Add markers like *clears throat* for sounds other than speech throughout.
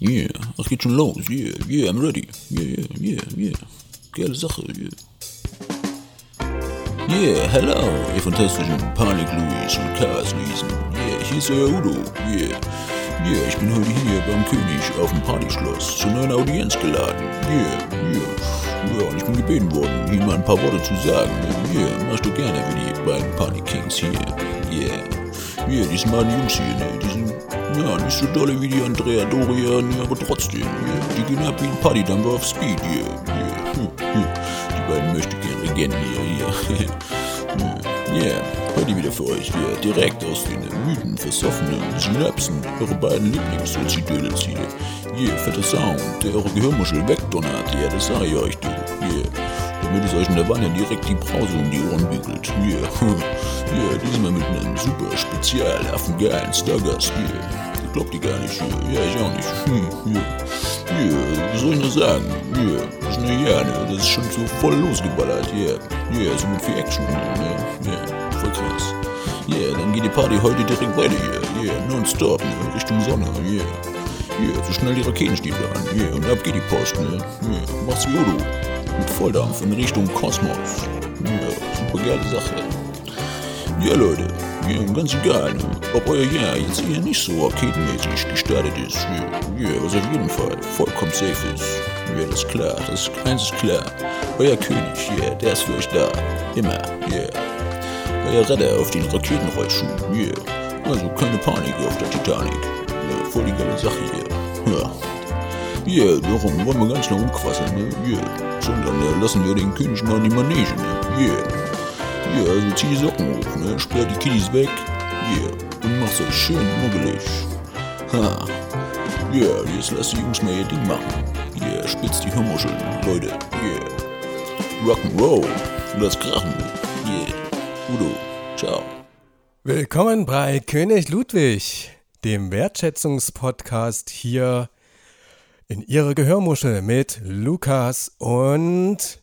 Yeah, ach geht schon los. Yeah, yeah, I'm ready. Yeah, yeah, yeah. Geile Sache, yeah. Yeah, hello, ihr fantastischen Panik-Louis und Chaos-Luisen. Yeah, hier ist euer Udo. Yeah, yeah, ich bin heute hier beim König auf dem Partyschloss zu einer Audienz geladen. Yeah, yeah. Ja, und ich bin gebeten worden, hier mal ein paar Worte zu sagen. Yeah, machst du gerne wie die beiden Panik-Kings hier. Yeah. Yeah, die sind meine Jungs hier, ne? Die sind ja, nicht so dolle wie die Andrea Dorian, aber trotzdem, yeah. die gehen ab wie ein Partydampfer auf Speed, yeah, yeah, hm, hm. Die beiden möchte gerne Legenden hier. Ja, *laughs* yeah. heute wieder für euch, yeah. direkt aus den müden, versoffenen Synapsen, eure beiden Lieblings-Sozi-Dödels hier. Yeah, fetter Sound, der eure Gehirnmuschel wegdonnert, ja, das sage ich euch, du, yeah damit es euch in der Wanne direkt die Brause um die Ohren. Hier, yeah. yeah, diesmal mit einem super spezial affengeilen Stargast hier. Yeah. Glaubt ihr gar nicht. Ja, ich auch nicht. Hm, ja. Yeah, was soll ich noch sagen? Ja, ist eine Jahre, das ist schon so voll losgeballert, ja. Ja, so mit viel Action, ne? Ja, voll krass. Ja, dann geht die Party heute direkt weiter hier. Ja, nonstop, ne? Richtung Sonne, ja. Ja, so schnell die Raketenstiefel an. Ja, und ab geht die Post, ne? Ja, mach's wie Udo mit Volldampf in Richtung Kosmos. Ja, super geile Sache. Ja, Leute, ja, ganz egal, ob euer Jahr jetzt eher nicht so arcadenmäßig gestartet ist. Ja, ja, was auf jeden Fall vollkommen safe ist. Ja, das ist klar, das eins ist klar. Euer König, ja, der ist für euch da. Immer, ja. Euer Retter auf den Raketenrollschuhen, ja. Also keine Panik auf der Titanic. Ja, voll die geile Sache hier. Ja. Ja, yeah, darum wollen wir ganz nach umquasseln, ne? Ja. Yeah. So, dann äh, lassen wir den König mal in die Manege, ne? Ja. Yeah. Ja, yeah, also zieh die Socken hoch, ne? Sperr die Kiddies weg. Yeah. Und mach's euch schön muggelig. Ha. Yeah, jetzt lasst die Jungs mal ihr Ding machen. Yeah, spitzt die Hirnmuscheln, Leute. Yeah. Rock'n'Roll. Lass krachen. Yeah. Udo. Ciao. Willkommen bei König Ludwig, dem Wertschätzungspodcast hier in ihre Gehörmuschel mit Lukas und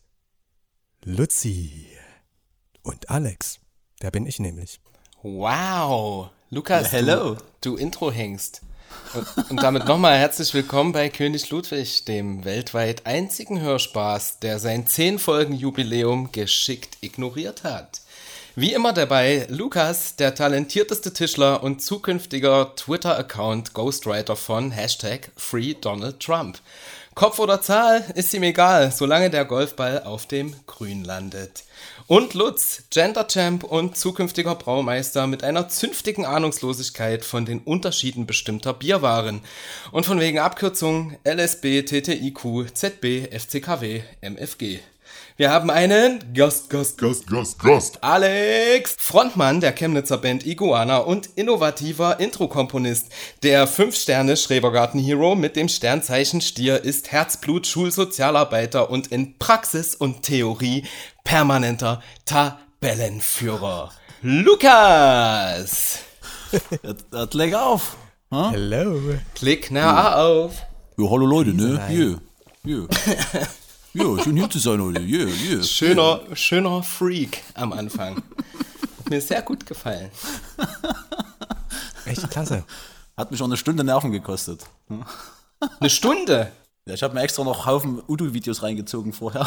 Luzi und Alex. Der bin ich nämlich. Wow, Lukas, ja, hello. Du, du Intro hängst. Und, und damit nochmal herzlich willkommen bei König Ludwig, dem weltweit einzigen Hörspaß, der sein 10 Folgen Jubiläum geschickt ignoriert hat. Wie immer dabei Lukas, der talentierteste Tischler und zukünftiger Twitter-Account Ghostwriter von Hashtag FreeDonaldTrump. Kopf oder Zahl ist ihm egal, solange der Golfball auf dem Grün landet. Und Lutz, Genderchamp und zukünftiger Braumeister mit einer zünftigen Ahnungslosigkeit von den Unterschieden bestimmter Bierwaren. Und von wegen Abkürzung LSB, TTIQ, ZB, FCKW, MFG. Wir haben einen Gast, Gast, Gast, Gast, Gast. Alex, Frontmann der Chemnitzer Band Iguana und innovativer Intro-Komponist. Der 5-Sterne-Schrebergarten-Hero mit dem Sternzeichen Stier ist Herzblut, Schulsozialarbeiter und in Praxis und Theorie permanenter Tabellenführer. Lukas! Jetzt leg auf. Huh? Hello. Klick na auf. Ja, hallo Leute, ne? Hier. Hier. *laughs* Ja, schön hier zu sein heute. Yeah, yeah, schöner, yeah. schöner Freak am Anfang. Hat mir sehr gut gefallen. Echt klasse. Hat mich auch eine Stunde Nerven gekostet. Eine Stunde? Ja, ich habe mir extra noch Haufen Udo-Videos reingezogen vorher. *laughs*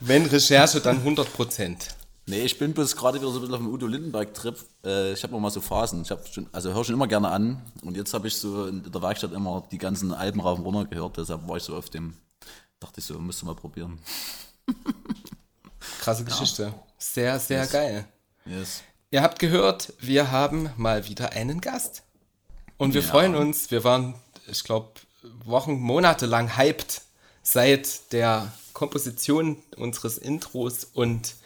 Wenn Recherche, dann 100 Prozent. Nee, ich bin bloß gerade wieder so ein bisschen auf dem Udo Lindenberg-Trip. Äh, ich habe noch mal so Phasen. Ich schon, also höre schon immer gerne an. Und jetzt habe ich so in der Werkstatt immer die ganzen Alben rauf und runter gehört. Deshalb war ich so auf dem, dachte ich so, musst du mal probieren. *laughs* Krasse Geschichte. Ja. Sehr, sehr yes. geil. Yes. Ihr habt gehört, wir haben mal wieder einen Gast. Und wir ja. freuen uns. Wir waren, ich glaube, Wochen, Monate lang hyped seit der Komposition unseres Intros und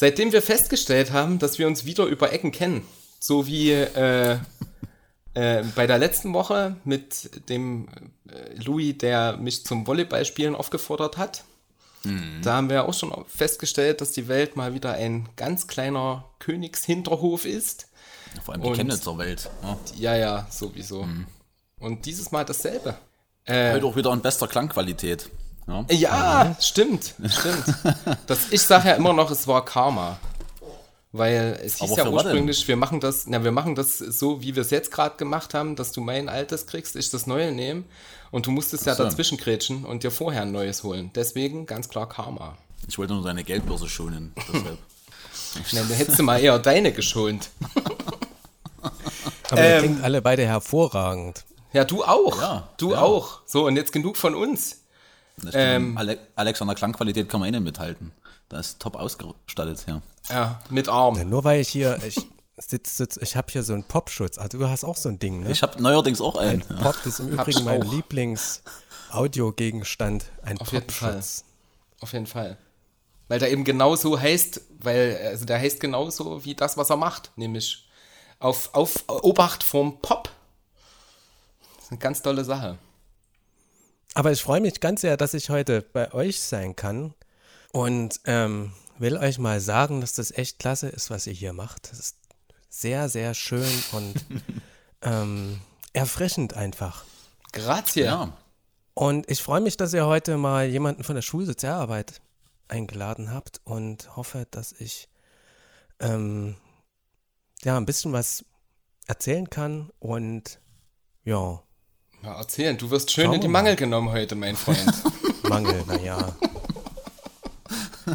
Seitdem wir festgestellt haben, dass wir uns wieder über Ecken kennen, so wie äh, äh, bei der letzten Woche mit dem äh, Louis, der mich zum Volleyballspielen aufgefordert hat. Mhm. Da haben wir auch schon festgestellt, dass die Welt mal wieder ein ganz kleiner Königshinterhof ist. Vor allem die Chemnitzer Welt. Ja, ja, ja sowieso. Mhm. Und dieses Mal dasselbe. Äh, Heute auch wieder in bester Klangqualität. Ja, ja stimmt, stimmt. Das, ich sage ja immer noch, es war Karma. Weil es hieß ja ursprünglich, wir machen das, na, wir machen das so, wie wir es jetzt gerade gemacht haben, dass du mein altes kriegst, ich das neue nehme und du musstest ja so. dazwischen grätschen und dir vorher ein neues holen. Deswegen ganz klar Karma. Ich wollte nur deine Geldbörse schonen. *laughs* Deshalb. Na, dann hättest du mal eher deine geschont. Aber ihr Ähm. klingt alle beide hervorragend. Ja, du auch. Ja, du ja. auch. So, und jetzt genug von uns. Das Ähm. Ale Alex, an der Klangqualität kann man eh nicht mithalten. Da ist top ausgestattet, ja. Ja, mit Arm. Ja, nur weil ich hier, ich sitz, sitz, ich habe hier so einen Popschutz. Also du hast auch so ein Ding, ne? Ich habe neuerdings auch einen. Ja. Pop ist im Übrigen mein. Lieblings-Audiogegenstand. Ein Auf jeden Popschutz. Auf jeden Fall. Weil der eben genauso heißt, weil, also der heißt genauso wie das, was er macht, nämlich auf, auf Obacht vom Pop. Das ist eine ganz tolle Sache. Aber ich freue mich ganz sehr, dass ich heute bei euch sein kann und ähm, will euch mal sagen, dass das echt klasse ist, was ihr hier macht. Das ist sehr, sehr schön und *laughs* ähm, erfrischend einfach. Grazie. ja. Und ich freue mich, dass ihr heute mal jemanden von der Schulsozialarbeit eingeladen habt und hoffe, dass ich ähm, ja ein bisschen was erzählen kann und ja, Mal erzählen, du wirst schön Schauen in die wir mal. Mangel genommen heute, mein Freund. *laughs* Mangel, naja.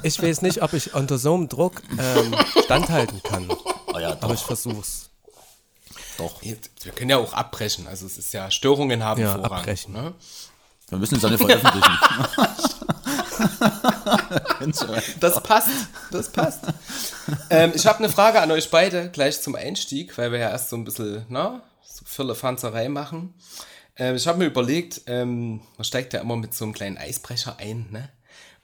Ich weiß nicht, ob ich unter so einem Druck ähm, standhalten kann, Oh ja, aber ich versuch's. doch. Wir können ja auch abbrechen, also es ist ja, Störungen haben Ja, Vorrang. abbrechen. Ne? Wir müssen es ja nicht veröffentlichen. *laughs* Das passt, das passt. ähm, ich habe eine Frage an euch beide, gleich zum Einstieg, weil wir ja erst so ein bisschen, na, so Firlefanzerei machen. Ähm, ich habe mir überlegt, ähm, man steigt ja immer mit so einem kleinen Eisbrecher ein, ne?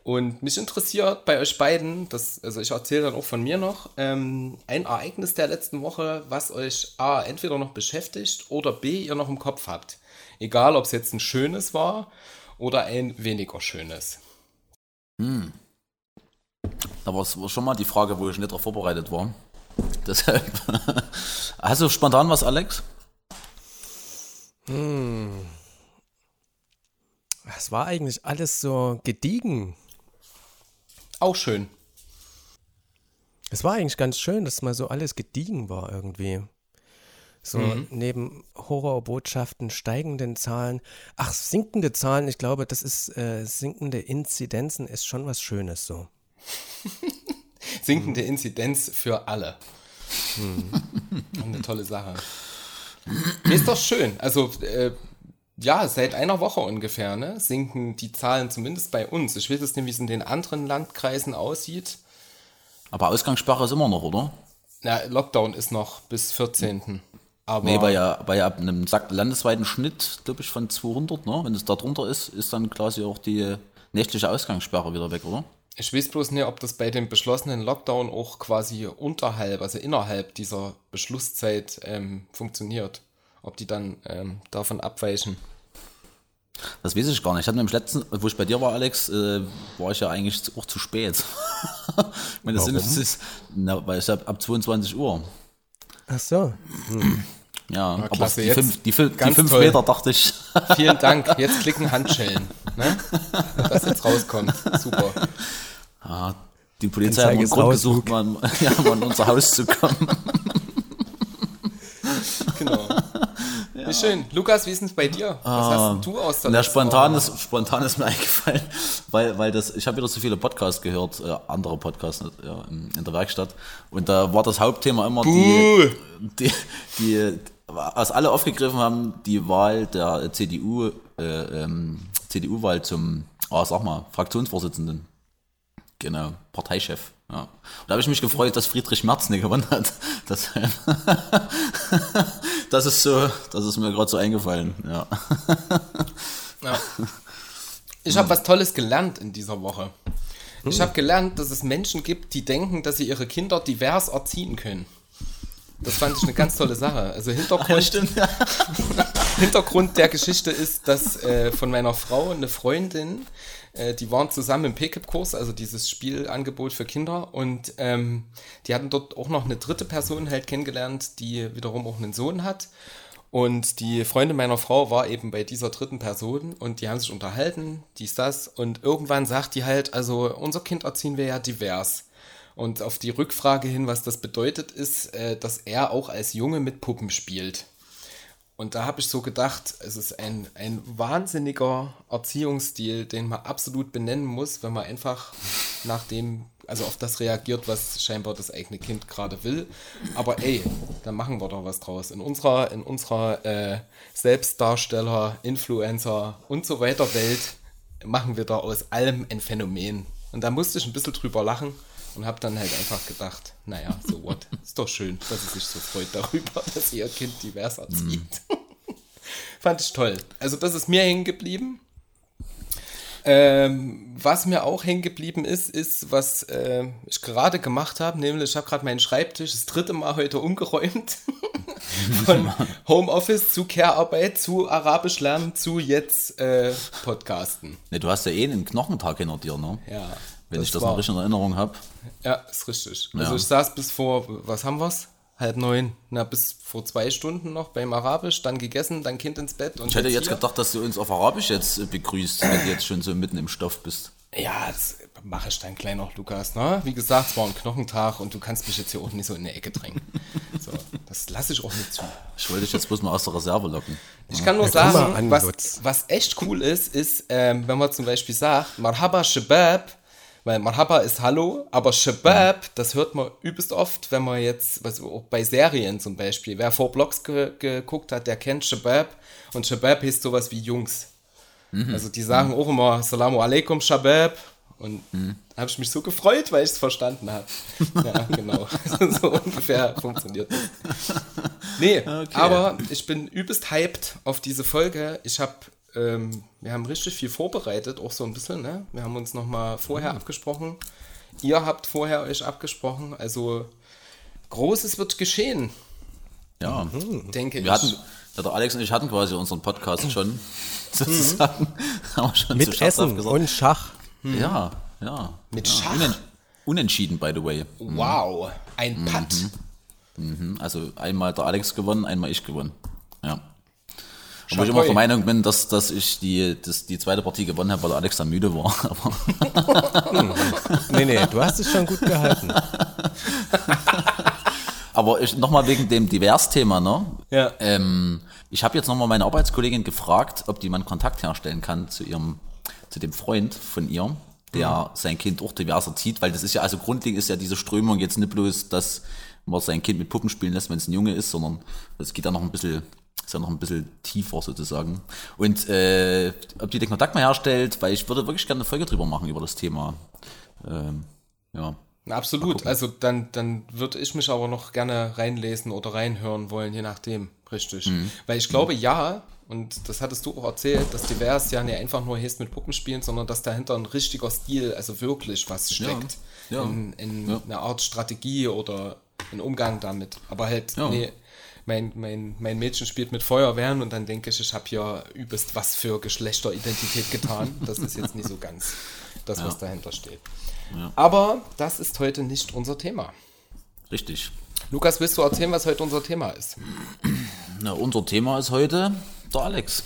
Und mich interessiert bei euch beiden, das, also ich erzähle dann auch von mir noch, ähm, ein Ereignis der letzten Woche, was euch A, entweder noch beschäftigt oder B, ihr noch im Kopf habt. Egal, ob es jetzt ein schönes war oder ein weniger schönes. Aber es war schon mal die Frage, wo ich nicht darauf vorbereitet war. Deshalb. *laughs* Du spontan was, Alex? Es war eigentlich alles so gediegen. Auch schön. Es war eigentlich ganz schön, dass mal so alles gediegen war irgendwie. So neben Horrorbotschaften, steigenden Zahlen, ach, sinkende Zahlen, ich glaube, das ist äh, sinkende Inzidenzen ist schon was Schönes so. *laughs* sinkende Inzidenz für alle. *laughs* Eine tolle Sache. Ist doch schön. Also, äh, ja, seit einer Woche ungefähr, ne, sinken die Zahlen zumindest bei uns. Ich weiß jetzt nicht, wie es in den anderen Landkreisen aussieht. Aber Ausgangssperre ist immer noch, oder? Na, Lockdown ist noch bis 14. Aber Nee, bei ja, bei ja einem landesweiten Schnitt, glaube ich, von 200, ne? wenn es da drunter ist, ist dann quasi auch die nächtliche Ausgangssperre wieder weg, oder? Ich weiß bloß nicht, ob das bei dem beschlossenen Lockdown auch quasi unterhalb, also innerhalb dieser Beschlusszeit ähm, funktioniert. Ob die dann ähm, davon abweichen. Das weiß ich gar nicht. Ich hatte nämlich letzten, wo ich bei dir war, Alex, äh, war ich ja eigentlich auch zu spät. *laughs* ich meine, das sind, das ist, na, weil ich hab ab 22 Uhr. Ach so. *clears throat* Ja, aber klasse, die jetzt fünf, die, fünf, die fünf toll. Meter dachte ich, *laughs* Vielen Dank. Jetzt klicken Handschellen. Ne? Dass jetzt rauskommt. Super. ah, die Polizei hat einen Grund gesucht, mal, *laughs* ja, mal in unser Haus zu kommen. *laughs* Genau. Wie schön. Lukas, wie ist es bei dir? Was hast denn du aus der Na, spontan ist, spontan ist mir eingefallen, weil, weil das, ich habe wieder so viele Podcasts gehört, äh, andere Podcasts ja, in, in der Werkstatt. Und da war das Hauptthema immer die, die, die, was alle aufgegriffen haben, die Wahl der CDU, äh, ähm, CDU-Wahl zum, ah, sag mal, Fraktionsvorsitzenden. Genau, Parteichef. Ja. Und da habe ich mich gefreut, dass Friedrich Merz nicht gewonnen hat. *laughs* Deshalb, *laughs* das ist so, das ist mir gerade so eingefallen. Ja. *laughs* Ja. Ich habe was Tolles gelernt in dieser Woche. Ich habe gelernt, dass es Menschen gibt, die denken, dass sie ihre Kinder divers erziehen können. Das fand ich eine ganz tolle Sache. Also Hintergrund. *laughs* Ja. *laughs* Hintergrund der Geschichte ist, dass äh, von meiner Frau eine Freundin, äh, die waren zusammen im PKIP-Kurs, also dieses Spielangebot für Kinder, und ähm, die hatten dort auch noch eine dritte Person halt kennengelernt, die wiederum auch einen Sohn hat. Und die Freundin meiner Frau war eben bei dieser dritten Person und die haben sich unterhalten, dies, das. Und irgendwann sagt die halt, also unser Kind erziehen wir ja divers. Und auf die Rückfrage hin, was das bedeutet, ist, äh, dass er auch als Junge mit Puppen spielt. Und da habe ich so gedacht, es ist ein, ein wahnsinniger Erziehungsstil, den man absolut benennen muss, wenn man einfach nach dem, also auf das reagiert, was scheinbar das eigene Kind gerade will. Aber ey, da machen wir doch was draus. In unserer, in unserer äh, Selbstdarsteller, Influencer und so weiter Welt machen wir da aus allem ein Phänomen. Und da musste ich ein bisschen drüber lachen und habe dann halt einfach gedacht, naja, so what, *laughs* ist doch schön, dass sie sich so freut darüber, *laughs* dass ihr Kind divers erzieht. Mm. *laughs* Fand ich toll. Also das ist mir hängen geblieben. Ähm, was mir auch hängen geblieben ist, ist, was äh, ich gerade gemacht habe, nämlich ich habe gerade meinen Schreibtisch das dritte Mal heute umgeräumt. Von Homeoffice zu Care-Arbeit, zu Arabisch lernen, zu jetzt äh, Podcasten. Ne, du hast ja eh einen Knochentag hinter dir, ne? Ja. Wenn ich das noch richtig in Erinnerung habe. Ja, ist richtig. Also ich saß bis vor, was haben wir's? Halb neun, na, bis vor zwei Stunden noch beim Arabisch, dann gegessen, dann Kind ins Bett. Und ich hätte jetzt hier. gedacht, dass du uns auf Arabisch jetzt äh, begrüßt, wenn du jetzt schon so mitten im Stoff bist. Ja, das mache ich dann gleich noch, Lukas. Ne? Wie gesagt, es war ein Knochentag und du kannst mich jetzt hier auch nicht so in die Ecke drängen. *laughs* So, das lasse ich auch nicht zu. Ich wollte dich jetzt bloß mal aus der Reserve locken. Ich kann nur Ja, sagen, was, was echt cool ist, ist, ähm, wenn man zum Beispiel sagt, Marhaba Shabab, weil Marhaba ist Hallo, aber Shabab, das hört man übelst oft, wenn man jetzt, was auch bei Serien zum Beispiel, wer vor Blogs ge geguckt hat, der kennt Shabab und Shabab heißt sowas wie Jungs. Also die sagen auch immer Salamu alaikum Shabab und da habe ich mich so gefreut, weil ich es verstanden habe. *laughs* Ja, genau. *laughs* so ungefähr funktioniert das. *laughs* Nee, aber ich bin übelst hyped auf diese Folge. Ich habe, ähm, wir haben richtig viel vorbereitet, auch so ein bisschen, ne? Wir haben uns nochmal vorher abgesprochen. Ihr habt vorher euch abgesprochen. Also Großes wird geschehen, Ja. denke ich. Wir hatten, ja, der Alex und ich hatten quasi unseren Podcast schon, *laughs* sozusagen. Haben wir schon Mit Essen gesagt. und Schach. Ja, ja. Mit ja. Schach? Unen unentschieden, by the way. wow, ein Putt. Mhm. Also einmal der Alex gewonnen, einmal ich gewonnen. Ja. Obwohl ich immer der Meinung bin, dass, dass ich die, das, die zweite Partie gewonnen habe, weil Alex dann müde war. *laughs* Aber, Nee, nee, du hast es schon gut gehalten. *laughs* aber ich, nochmal wegen dem Divers-Thema, ne? Ja. Ähm, ich habe jetzt nochmal meine Arbeitskollegin gefragt, ob die man Kontakt herstellen kann zu ihrem, zu dem Freund von ihr, der sein Kind auch divers erzieht, weil das ist ja, also grundlegend ist ja diese Strömung jetzt nicht bloß, dass man sein Kind mit Puppen spielen lässt, wenn es ein Junge ist, sondern es geht ja noch ein bisschen, ist ja noch ein bisschen tiefer sozusagen. Und äh, ob die den Kontakt mal herstellt, weil ich würde wirklich gerne eine Folge drüber machen über das Thema. Ähm, ja. Absolut. Also dann, dann würde ich mich aber noch gerne reinlesen oder reinhören wollen, je nachdem. Richtig. Mhm. Weil ich glaube, ja, und das hattest du auch erzählt, dass divers ja nicht einfach nur heißt mit Puppen spielen, sondern dass dahinter ein richtiger Stil, also wirklich was steckt. ja. In, in Ja. einer Art Strategie oder ein Umgang damit. Aber halt, Ja. nee, mein, mein, mein Mädchen spielt mit Feuerwehren und dann denke ich, ich habe hier übelst was für Geschlechteridentität getan. Das ist jetzt nicht so ganz das, was dahinter steht. Aber das ist heute nicht unser Thema. Richtig. Lukas, willst du erzählen, was heute unser Thema ist? Na, unser Thema ist heute der Alex.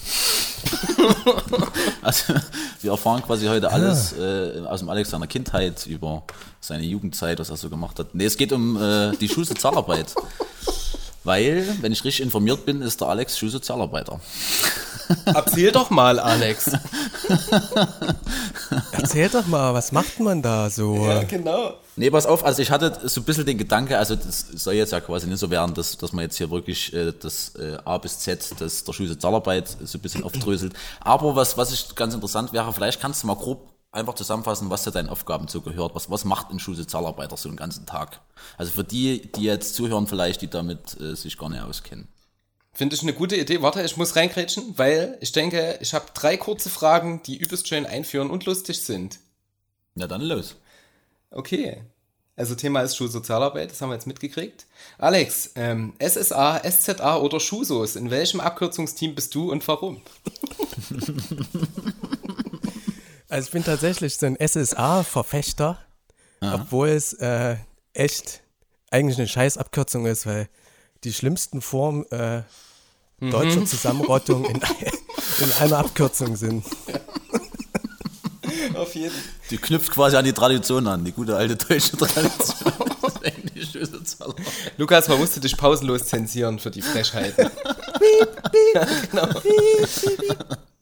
*laughs* also, wir erfahren quasi heute alles äh, aus dem Alex seiner Kindheit über seine Jugendzeit, was er so gemacht hat. Nee, es geht um äh, die Schulsozialarbeit. Weil, wenn ich richtig informiert bin, ist der Alex Schulsozialarbeiter. *laughs* Erzähl doch mal, Alex. *laughs* Erzähl doch mal, was macht man da so? genau. Nee, pass auf, also ich hatte so ein bisschen den Gedanke, also das soll jetzt ja quasi nicht so werden, dass, dass man jetzt hier wirklich äh, das äh, A bis Z das, der Schulsozialarbeit so ein bisschen aufdröselt. Aber was, was ich ganz interessant wäre, vielleicht kannst du mal grob einfach zusammenfassen, was zu deinen Aufgaben so gehört. Was, was macht ein Schulsozialarbeiter so einen ganzen Tag? Also für die, die jetzt zuhören vielleicht, die damit äh, sich gar nicht auskennen. Finde ich eine gute Idee. Warte, ich muss reingrätschen, weil ich denke, ich habe drei kurze Fragen, die übelst schön einführen und lustig sind. Ja, dann los. Okay. Also Thema ist Schulsozialarbeit, das haben wir jetzt mitgekriegt. Alex, ähm, SSA, SZA oder Schusos, in welchem Abkürzungsteam bist du und warum? *laughs* Also ich bin tatsächlich so ein SSA-Verfechter, obwohl es äh, echt eigentlich eine Scheißabkürzung ist, weil die schlimmsten Formen äh, deutscher Zusammenrottung in, *laughs* *laughs* in einer Abkürzung sind. Auf jeden Die knüpft quasi an die Tradition an, die gute alte deutsche Tradition. *laughs* Lukas, man musste dich pausenlos zensieren für die Frechheiten. ja, genau.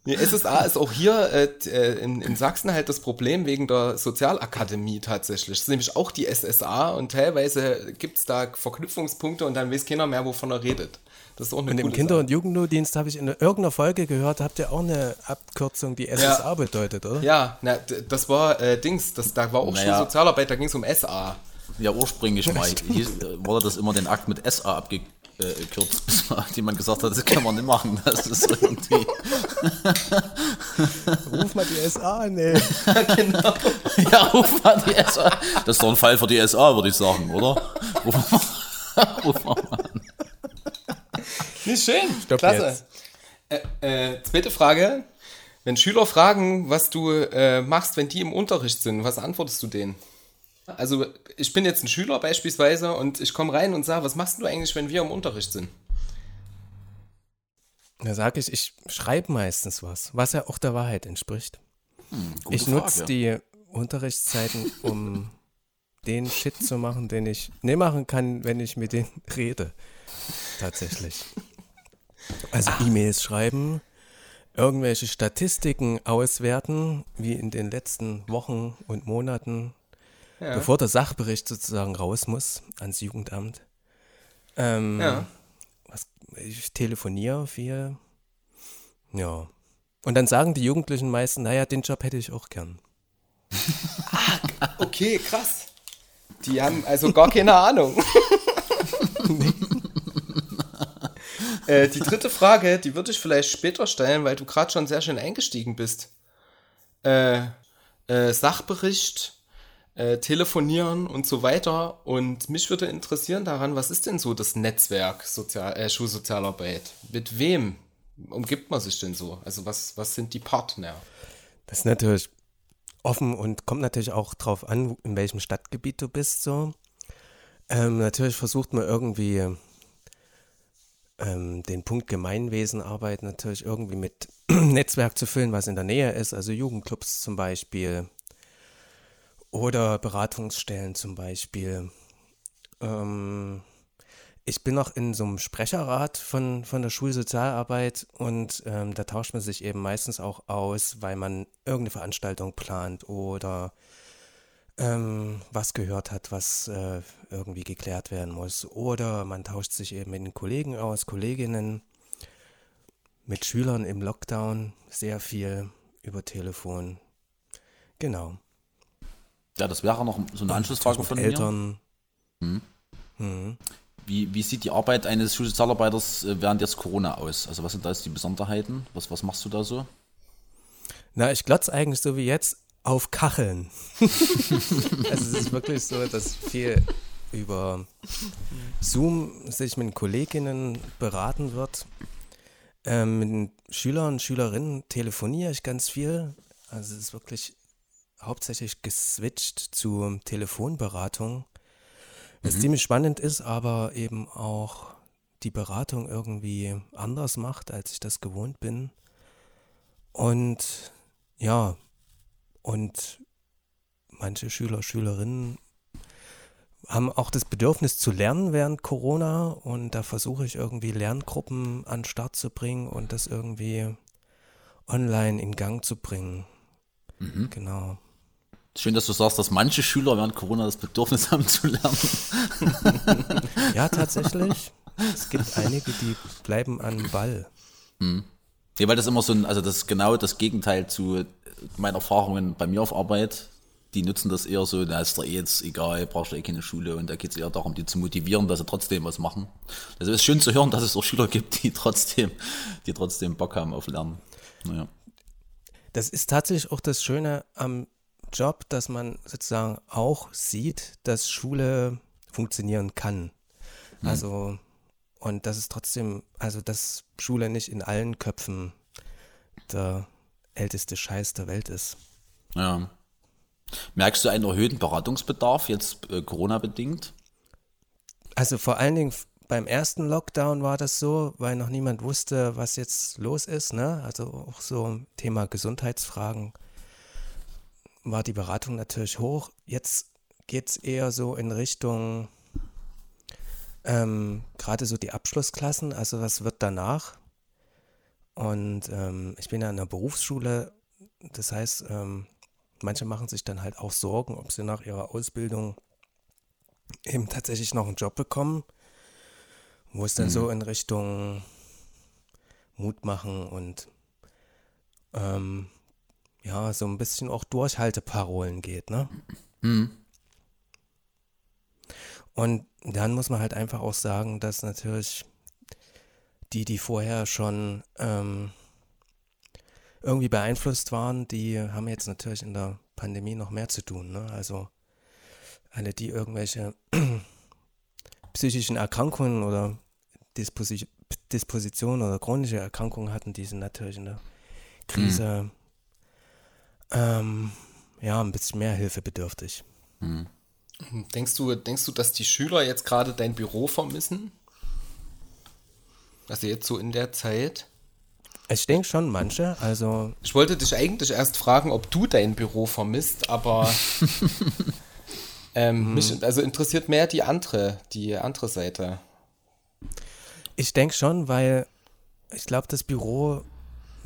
Die SSA ist auch hier äh, äh, in, in Sachsen halt das Problem wegen der Sozialakademie tatsächlich. Das ist nämlich auch die SSA und teilweise gibt es da Verknüpfungspunkte und dann weiß keiner mehr, wovon er redet. Das ist auch eine Und im Kinder- und Jugendnotdienst habe ich in irgendeiner Folge gehört, habt ihr auch eine Abkürzung, die SSA bedeutet, oder? Ja, na, das war äh, Dings, das, da war auch Naja. schon Sozialarbeit, da ging es um SA. Ja, ursprünglich mal *laughs* hieß, äh, wurde das immer den Akt mit SA abgekürzt, bis mal jemand gesagt hat, das kann man nicht machen. Das ist irgendwie. *laughs* Ruf mal die SA an, ey. Ja, ruf mal die SA. Das ist doch ein Fall für die SA, würde ich sagen, oder? Ruf mal, *laughs* ruf mal an. Nicht schön, Stopp klasse. jetzt. Äh, äh, zweite Frage. Wenn Schüler fragen, was du äh, machst, wenn die im Unterricht sind, was antwortest du denen? Also ich bin jetzt ein Schüler beispielsweise und ich komme rein und sage, was machst du eigentlich, wenn wir im Unterricht sind? Da sage ich, ich schreibe meistens was, was ja auch der Wahrheit entspricht. Gute ich nutze die Unterrichtszeiten, um *laughs* den Shit zu machen, den ich nicht machen kann, wenn ich mit denen *laughs* rede. Tatsächlich. Also E-Mails schreiben, irgendwelche Statistiken auswerten, wie in den letzten Wochen und Monaten, bevor der Sachbericht sozusagen raus muss ans Jugendamt. Ähm, Ja. was, ich telefoniere viel. Ja. Und dann sagen die Jugendlichen meistens, naja, den Job hätte ich auch gern. Okay, krass. Die haben also gar keine Ahnung. *laughs* äh, die dritte Frage, die würde ich vielleicht später stellen, weil du gerade schon sehr schön eingestiegen bist. Äh, äh, Sachbericht, äh, telefonieren und so weiter. Und mich würde interessieren daran, was ist denn so das Netzwerk Sozial äh, Schulsozialarbeit? Mit wem umgibt man sich denn so? Also was, was sind die Partner? Das ist natürlich offen und kommt natürlich auch drauf an, in welchem Stadtgebiet du bist. So. Ähm, natürlich versucht man irgendwie ähm, den Punkt Gemeinwesenarbeit natürlich irgendwie mit *clears throat* Netzwerk zu füllen, was in der Nähe ist, also Jugendclubs zum Beispiel oder Beratungsstellen zum Beispiel. Ähm, ich bin noch in so einem Sprecherrat von, von der Schulsozialarbeit und ähm, da tauscht man sich eben meistens auch aus, weil man irgendeine Veranstaltung plant oder ähm, was gehört hat, was äh, irgendwie geklärt werden muss. Oder man tauscht sich eben mit den Kollegen aus, Kolleginnen, mit Schülern im Lockdown sehr viel über Telefon. Genau. Ja, das wäre noch so eine Anschlussfrage von mir. Eltern. Wie, wie sieht die Arbeit eines Schulsozialarbeiters äh, während jetzt Corona aus? Also was sind da jetzt die Besonderheiten? Was, was machst du da so? Na, ich glotz eigentlich so wie jetzt auf Kacheln. *laughs* also es ist wirklich so, dass viel über Zoom sich mit Kolleginnen beraten wird. Ähm, mit den Schülern und Schülerinnen telefoniere ich ganz viel. Also es ist wirklich hauptsächlich geswitcht zu Telefonberatung. Was ziemlich spannend ist, aber eben auch die Beratung irgendwie anders macht, als ich das gewohnt bin. Und ja, und manche Schüler, Schülerinnen haben auch das Bedürfnis zu lernen während Corona und da versuche ich irgendwie Lerngruppen an den Start zu bringen und das irgendwie online in Gang zu bringen. Genau. Schön, dass du sagst, dass manche Schüler während Corona das Bedürfnis *laughs* haben zu lernen. *laughs* Ja, tatsächlich. es gibt einige, die bleiben an Ball. Ja, weil das immer so ein, also das ist genau das Gegenteil zu meinen Erfahrungen bei mir auf Arbeit. Die nutzen das eher so, da ist doch eh jetzt egal, brauchst du eh keine Schule und da geht es eher darum, die zu motivieren, dass sie trotzdem was machen. Also es ist schön zu hören, dass es auch Schüler gibt, die trotzdem, die trotzdem Bock haben auf Lernen. Naja. Das ist tatsächlich auch das Schöne am Job, dass man sozusagen auch sieht, dass Schule funktionieren kann. Also, und das ist trotzdem, also dass Schule nicht in allen Köpfen der älteste Scheiß der Welt ist. Ja. Merkst du einen erhöhten Beratungsbedarf, jetzt äh, Corona-bedingt? Also vor allen Dingen beim ersten Lockdown war das so, weil noch niemand wusste, was jetzt los ist, ne? Also auch so Thema Gesundheitsfragen. War die Beratung natürlich hoch. Jetzt geht es eher so in Richtung ähm, gerade so die Abschlussklassen, also was wird danach? Und ähm, ich bin ja in der Berufsschule, das heißt, ähm, manche machen sich dann halt auch Sorgen, ob sie nach ihrer Ausbildung eben tatsächlich noch einen Job bekommen, wo es dann mhm. so in Richtung Mut machen und ähm, ja, so ein bisschen auch Durchhalteparolen geht, ne? Mhm. Und dann muss man halt einfach auch sagen, dass natürlich die, die vorher schon ähm, irgendwie beeinflusst waren, die haben jetzt natürlich in der Pandemie noch mehr zu tun. Ne? Also alle, die irgendwelche *clears throat* psychischen Erkrankungen oder Disposi Dispositionen oder chronische Erkrankungen hatten, die sind natürlich in der Krise mhm. Ähm, ja ein bisschen mehr Hilfe bedürftig. Mhm. Denkst du, denkst du, dass die Schüler jetzt gerade dein Büro vermissen? Also jetzt so in der Zeit? Ich denke schon, manche. Also ich wollte dich eigentlich erst fragen, ob du dein Büro vermisst, aber *laughs* ähm, mhm. mich also interessiert mehr die andere, die andere Seite. Ich denke schon, weil ich glaube, das Büro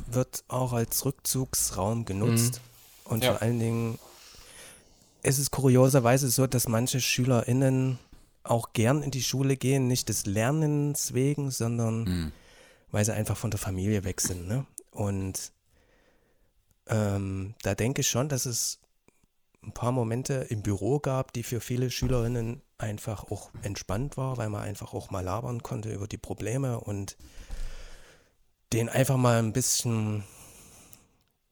wird auch als Rückzugsraum genutzt. Mhm. Und ja. vor allen Dingen es ist kurioserweise so, dass manche SchülerInnen auch gern in die Schule gehen, nicht des Lernens wegen, sondern mhm. weil sie einfach von der Familie weg sind. Ne? Und ähm, da denke ich schon, dass es ein paar Momente im Büro gab, die für viele Schülerinnen einfach auch entspannt war, weil man einfach auch mal labern konnte über die Probleme und denen einfach mal ein bisschen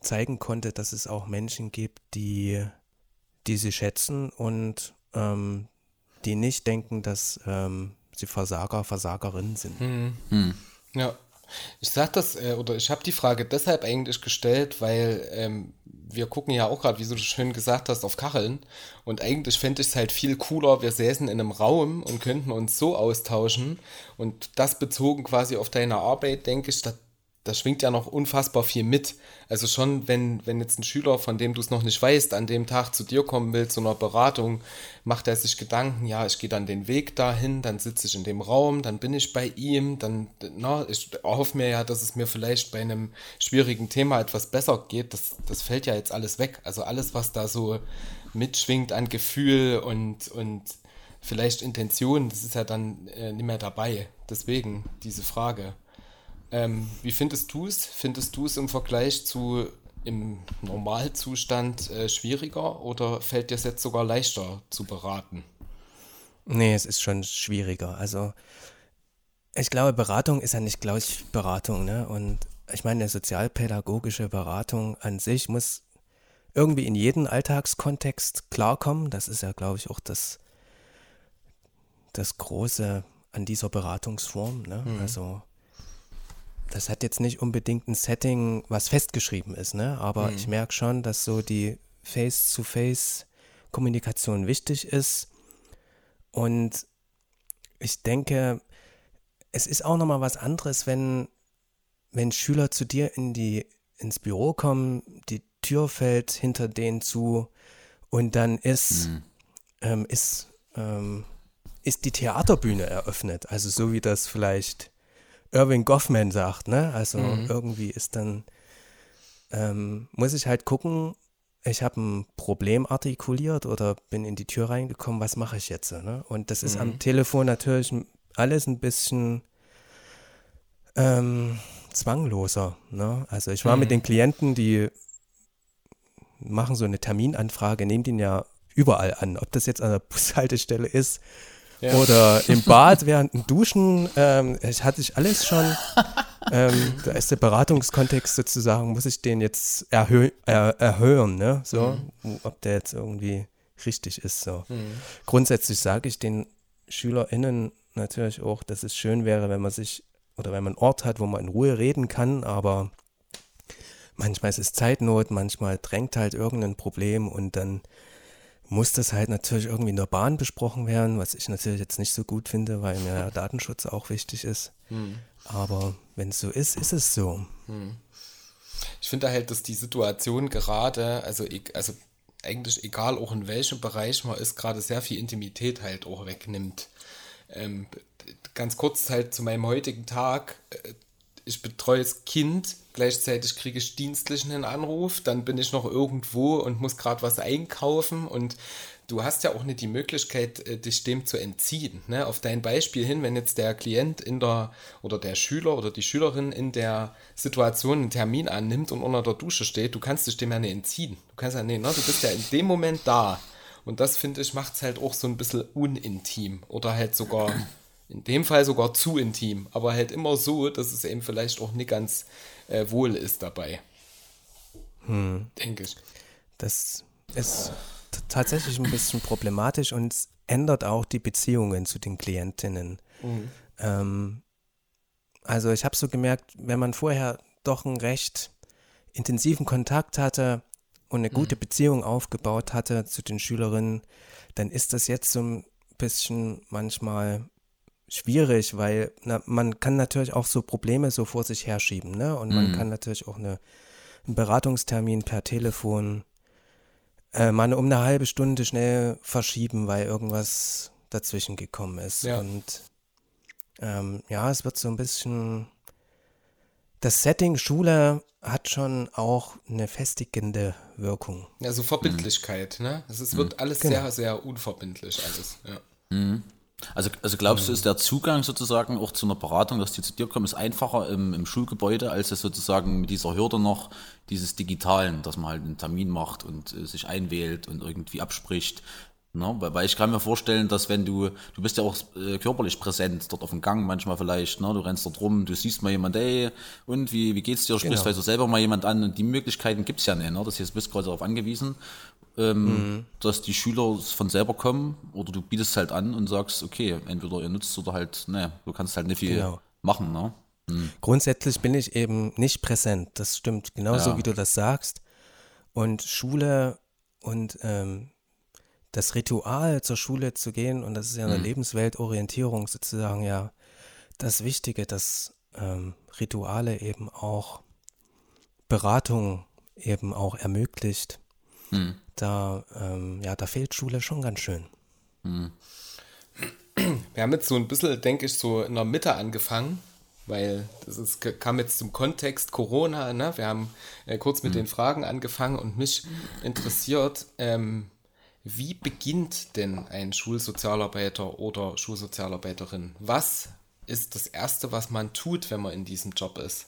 zeigen konnte, dass es auch Menschen gibt, die die sie schätzen und ähm, die nicht denken, dass ähm, sie Versager, Versagerinnen sind. Hm. Hm. Ja. Ich sage das, äh, oder ich habe die Frage deshalb eigentlich gestellt, weil ähm, wir gucken ja auch gerade, wie du schön gesagt hast, auf Kacheln. Und eigentlich fände ich es halt viel cooler, wir säßen in einem Raum und könnten uns so austauschen. Und das bezogen quasi auf deine Arbeit, denke ich, dass da schwingt ja noch unfassbar viel mit. Also schon, wenn, wenn jetzt ein Schüler, von dem du es noch nicht weißt, an dem Tag zu dir kommen will, zu einer Beratung, macht er sich Gedanken, ja, ich gehe dann den Weg dahin, dann sitze ich in dem Raum, dann bin ich bei ihm, dann, na, ich hoffe mir ja, dass es mir vielleicht bei einem schwierigen Thema etwas besser geht. Das, das fällt ja jetzt alles weg. Also alles, was da so mitschwingt an Gefühl und, und vielleicht Intention, das ist ja dann äh, nicht mehr dabei. Deswegen diese Frage. Ähm, wie findest du es? Findest du es im Vergleich zu im Normalzustand äh, schwieriger oder fällt dir es jetzt sogar leichter zu beraten? Nee, es ist schon schwieriger. Also ich glaube, Beratung ist ja nicht gleich Beratung, ne? Und ich meine, eine sozialpädagogische Beratung an sich muss irgendwie in jeden Alltagskontext klarkommen. Das ist ja, glaube ich, auch das, das Große an dieser Beratungsform. Ne? Mhm. Also das hat jetzt nicht unbedingt ein Setting, was festgeschrieben ist, ne? Aber mhm. ich merke schon, dass so die Face-to-Face-Kommunikation wichtig ist. Und ich denke, es ist auch nochmal was anderes, wenn, wenn Schüler zu dir in die, ins Büro kommen, die Tür fällt hinter denen zu und dann ist, mhm. ähm, ist, ähm, ist die Theaterbühne eröffnet. Also so wie das vielleicht Irving Goffman sagt, ne? Also mhm. irgendwie ist dann, ähm, muss ich halt gucken, ich habe ein Problem artikuliert oder bin in die Tür reingekommen, was mache ich jetzt? Ne? Und das ist mhm. am Telefon natürlich alles ein bisschen ähm, zwangloser. Ne? Also ich war mhm. mit den Klienten, die machen so eine Terminanfrage, nehmen den ja überall an. Ob das jetzt an der *laughs* Bushaltestelle ist ja. Oder im Bad während dem Duschen. Ähm, ich hatte ich alles schon. ähm, *laughs* da ist der Beratungskontext sozusagen, muss ich den jetzt erhö er erhöhen, ne? So, mhm. ob der jetzt irgendwie richtig ist. So. Mhm. Grundsätzlich sage ich den SchülerInnen natürlich auch, dass es schön wäre, wenn man sich oder wenn man einen Ort hat, wo man in Ruhe reden kann, aber manchmal ist es Zeitnot, manchmal drängt halt irgendein Problem und dann muss das halt natürlich irgendwie in der Bahn besprochen werden, was ich natürlich jetzt nicht so gut finde, weil mir ja Datenschutz auch wichtig ist. Hm. Aber wenn es so ist, ist es so. Hm. Ich finde halt, dass die Situation gerade, also ich, also eigentlich egal, auch in welchem Bereich man ist, gerade sehr viel Intimität halt auch wegnimmt. Ähm, ganz kurz halt zu meinem heutigen Tag. Äh, ich betreue das Kind, gleichzeitig kriege ich dienstlichen einen Anruf, dann bin ich noch irgendwo und muss gerade was einkaufen und du hast ja auch nicht die Möglichkeit, äh, dich dem zu entziehen. Ne? Auf dein Beispiel hin, wenn jetzt der Klient in der oder der Schüler oder die Schülerin in der Situation einen Termin annimmt und unter der Dusche steht, du kannst dich dem ja nicht entziehen. Du kannst ja nicht, ne? du bist ja in dem Moment da. Und das finde ich macht es halt auch so ein bisschen unintim oder halt sogar in dem Fall sogar zu intim, aber halt immer so, dass es eben vielleicht auch nicht ganz äh, wohl ist dabei. Hm. Denke ich. Das ist tatsächlich ein bisschen problematisch und es ändert auch die Beziehungen zu den Klientinnen. Mhm. Ähm, also ich habe so gemerkt, wenn man vorher doch einen recht intensiven Kontakt hatte und eine gute mhm. Beziehung aufgebaut hatte zu den Schülerinnen, dann ist das jetzt so ein bisschen manchmal schwierig, weil na, man kann natürlich auch so Probleme so vor sich herschieben, ne? Und man mhm. kann natürlich auch eine, einen Beratungstermin per Telefon äh, mal um eine halbe Stunde schnell verschieben, weil irgendwas dazwischen gekommen ist. Ja. Und ähm, ja, es wird so ein bisschen. Das Setting Schule hat schon auch eine festigende Wirkung. Ja, so Verbindlichkeit, mhm. ne? Es wird alles genau. sehr, sehr unverbindlich, alles. Ja. Mhm. Also, also glaubst du, ist der Zugang sozusagen auch zu einer Beratung, dass die zu dir kommen, ist einfacher im, im Schulgebäude, als es sozusagen mit dieser Hürde noch dieses Digitalen, dass man halt einen Termin macht und äh, sich einwählt und irgendwie abspricht. Ne? Weil ich kann mir vorstellen, dass wenn du, du bist ja auch äh, körperlich präsent dort auf dem Gang manchmal vielleicht, ne? du rennst dort rum, du siehst mal jemand, ey, und wie, wie geht's dir, sprichst genau. vielleicht selber mal jemand an und die Möglichkeiten gibt's ja nicht, ne? das heißt, du bist gerade darauf angewiesen, ähm, mhm. dass die Schüler von selber kommen oder du bietest halt an und sagst, okay, entweder ihr nutzt oder halt, ne, du kannst halt nicht viel genau. machen, ne? Mhm. Grundsätzlich bin ich eben nicht präsent, das stimmt, genauso ja. wie du das sagst. Und Schule und ähm, das Ritual zur Schule zu gehen, und das ist ja eine mhm. Lebensweltorientierung sozusagen ja das Wichtige, dass ähm, Rituale eben auch Beratung eben auch ermöglicht. Mhm. Da, ähm, ja, da fehlt Schule schon ganz schön. Mhm. Wir haben jetzt so ein bisschen, denke ich, so in der Mitte angefangen, weil das ist, kam jetzt zum Kontext Corona. Ne? Wir haben äh, kurz mit mhm. den Fragen angefangen und mich interessiert, ähm, wie beginnt denn ein Schulsozialarbeiter oder Schulsozialarbeiterin? Was ist das Erste, was man tut, wenn man in diesem Job ist?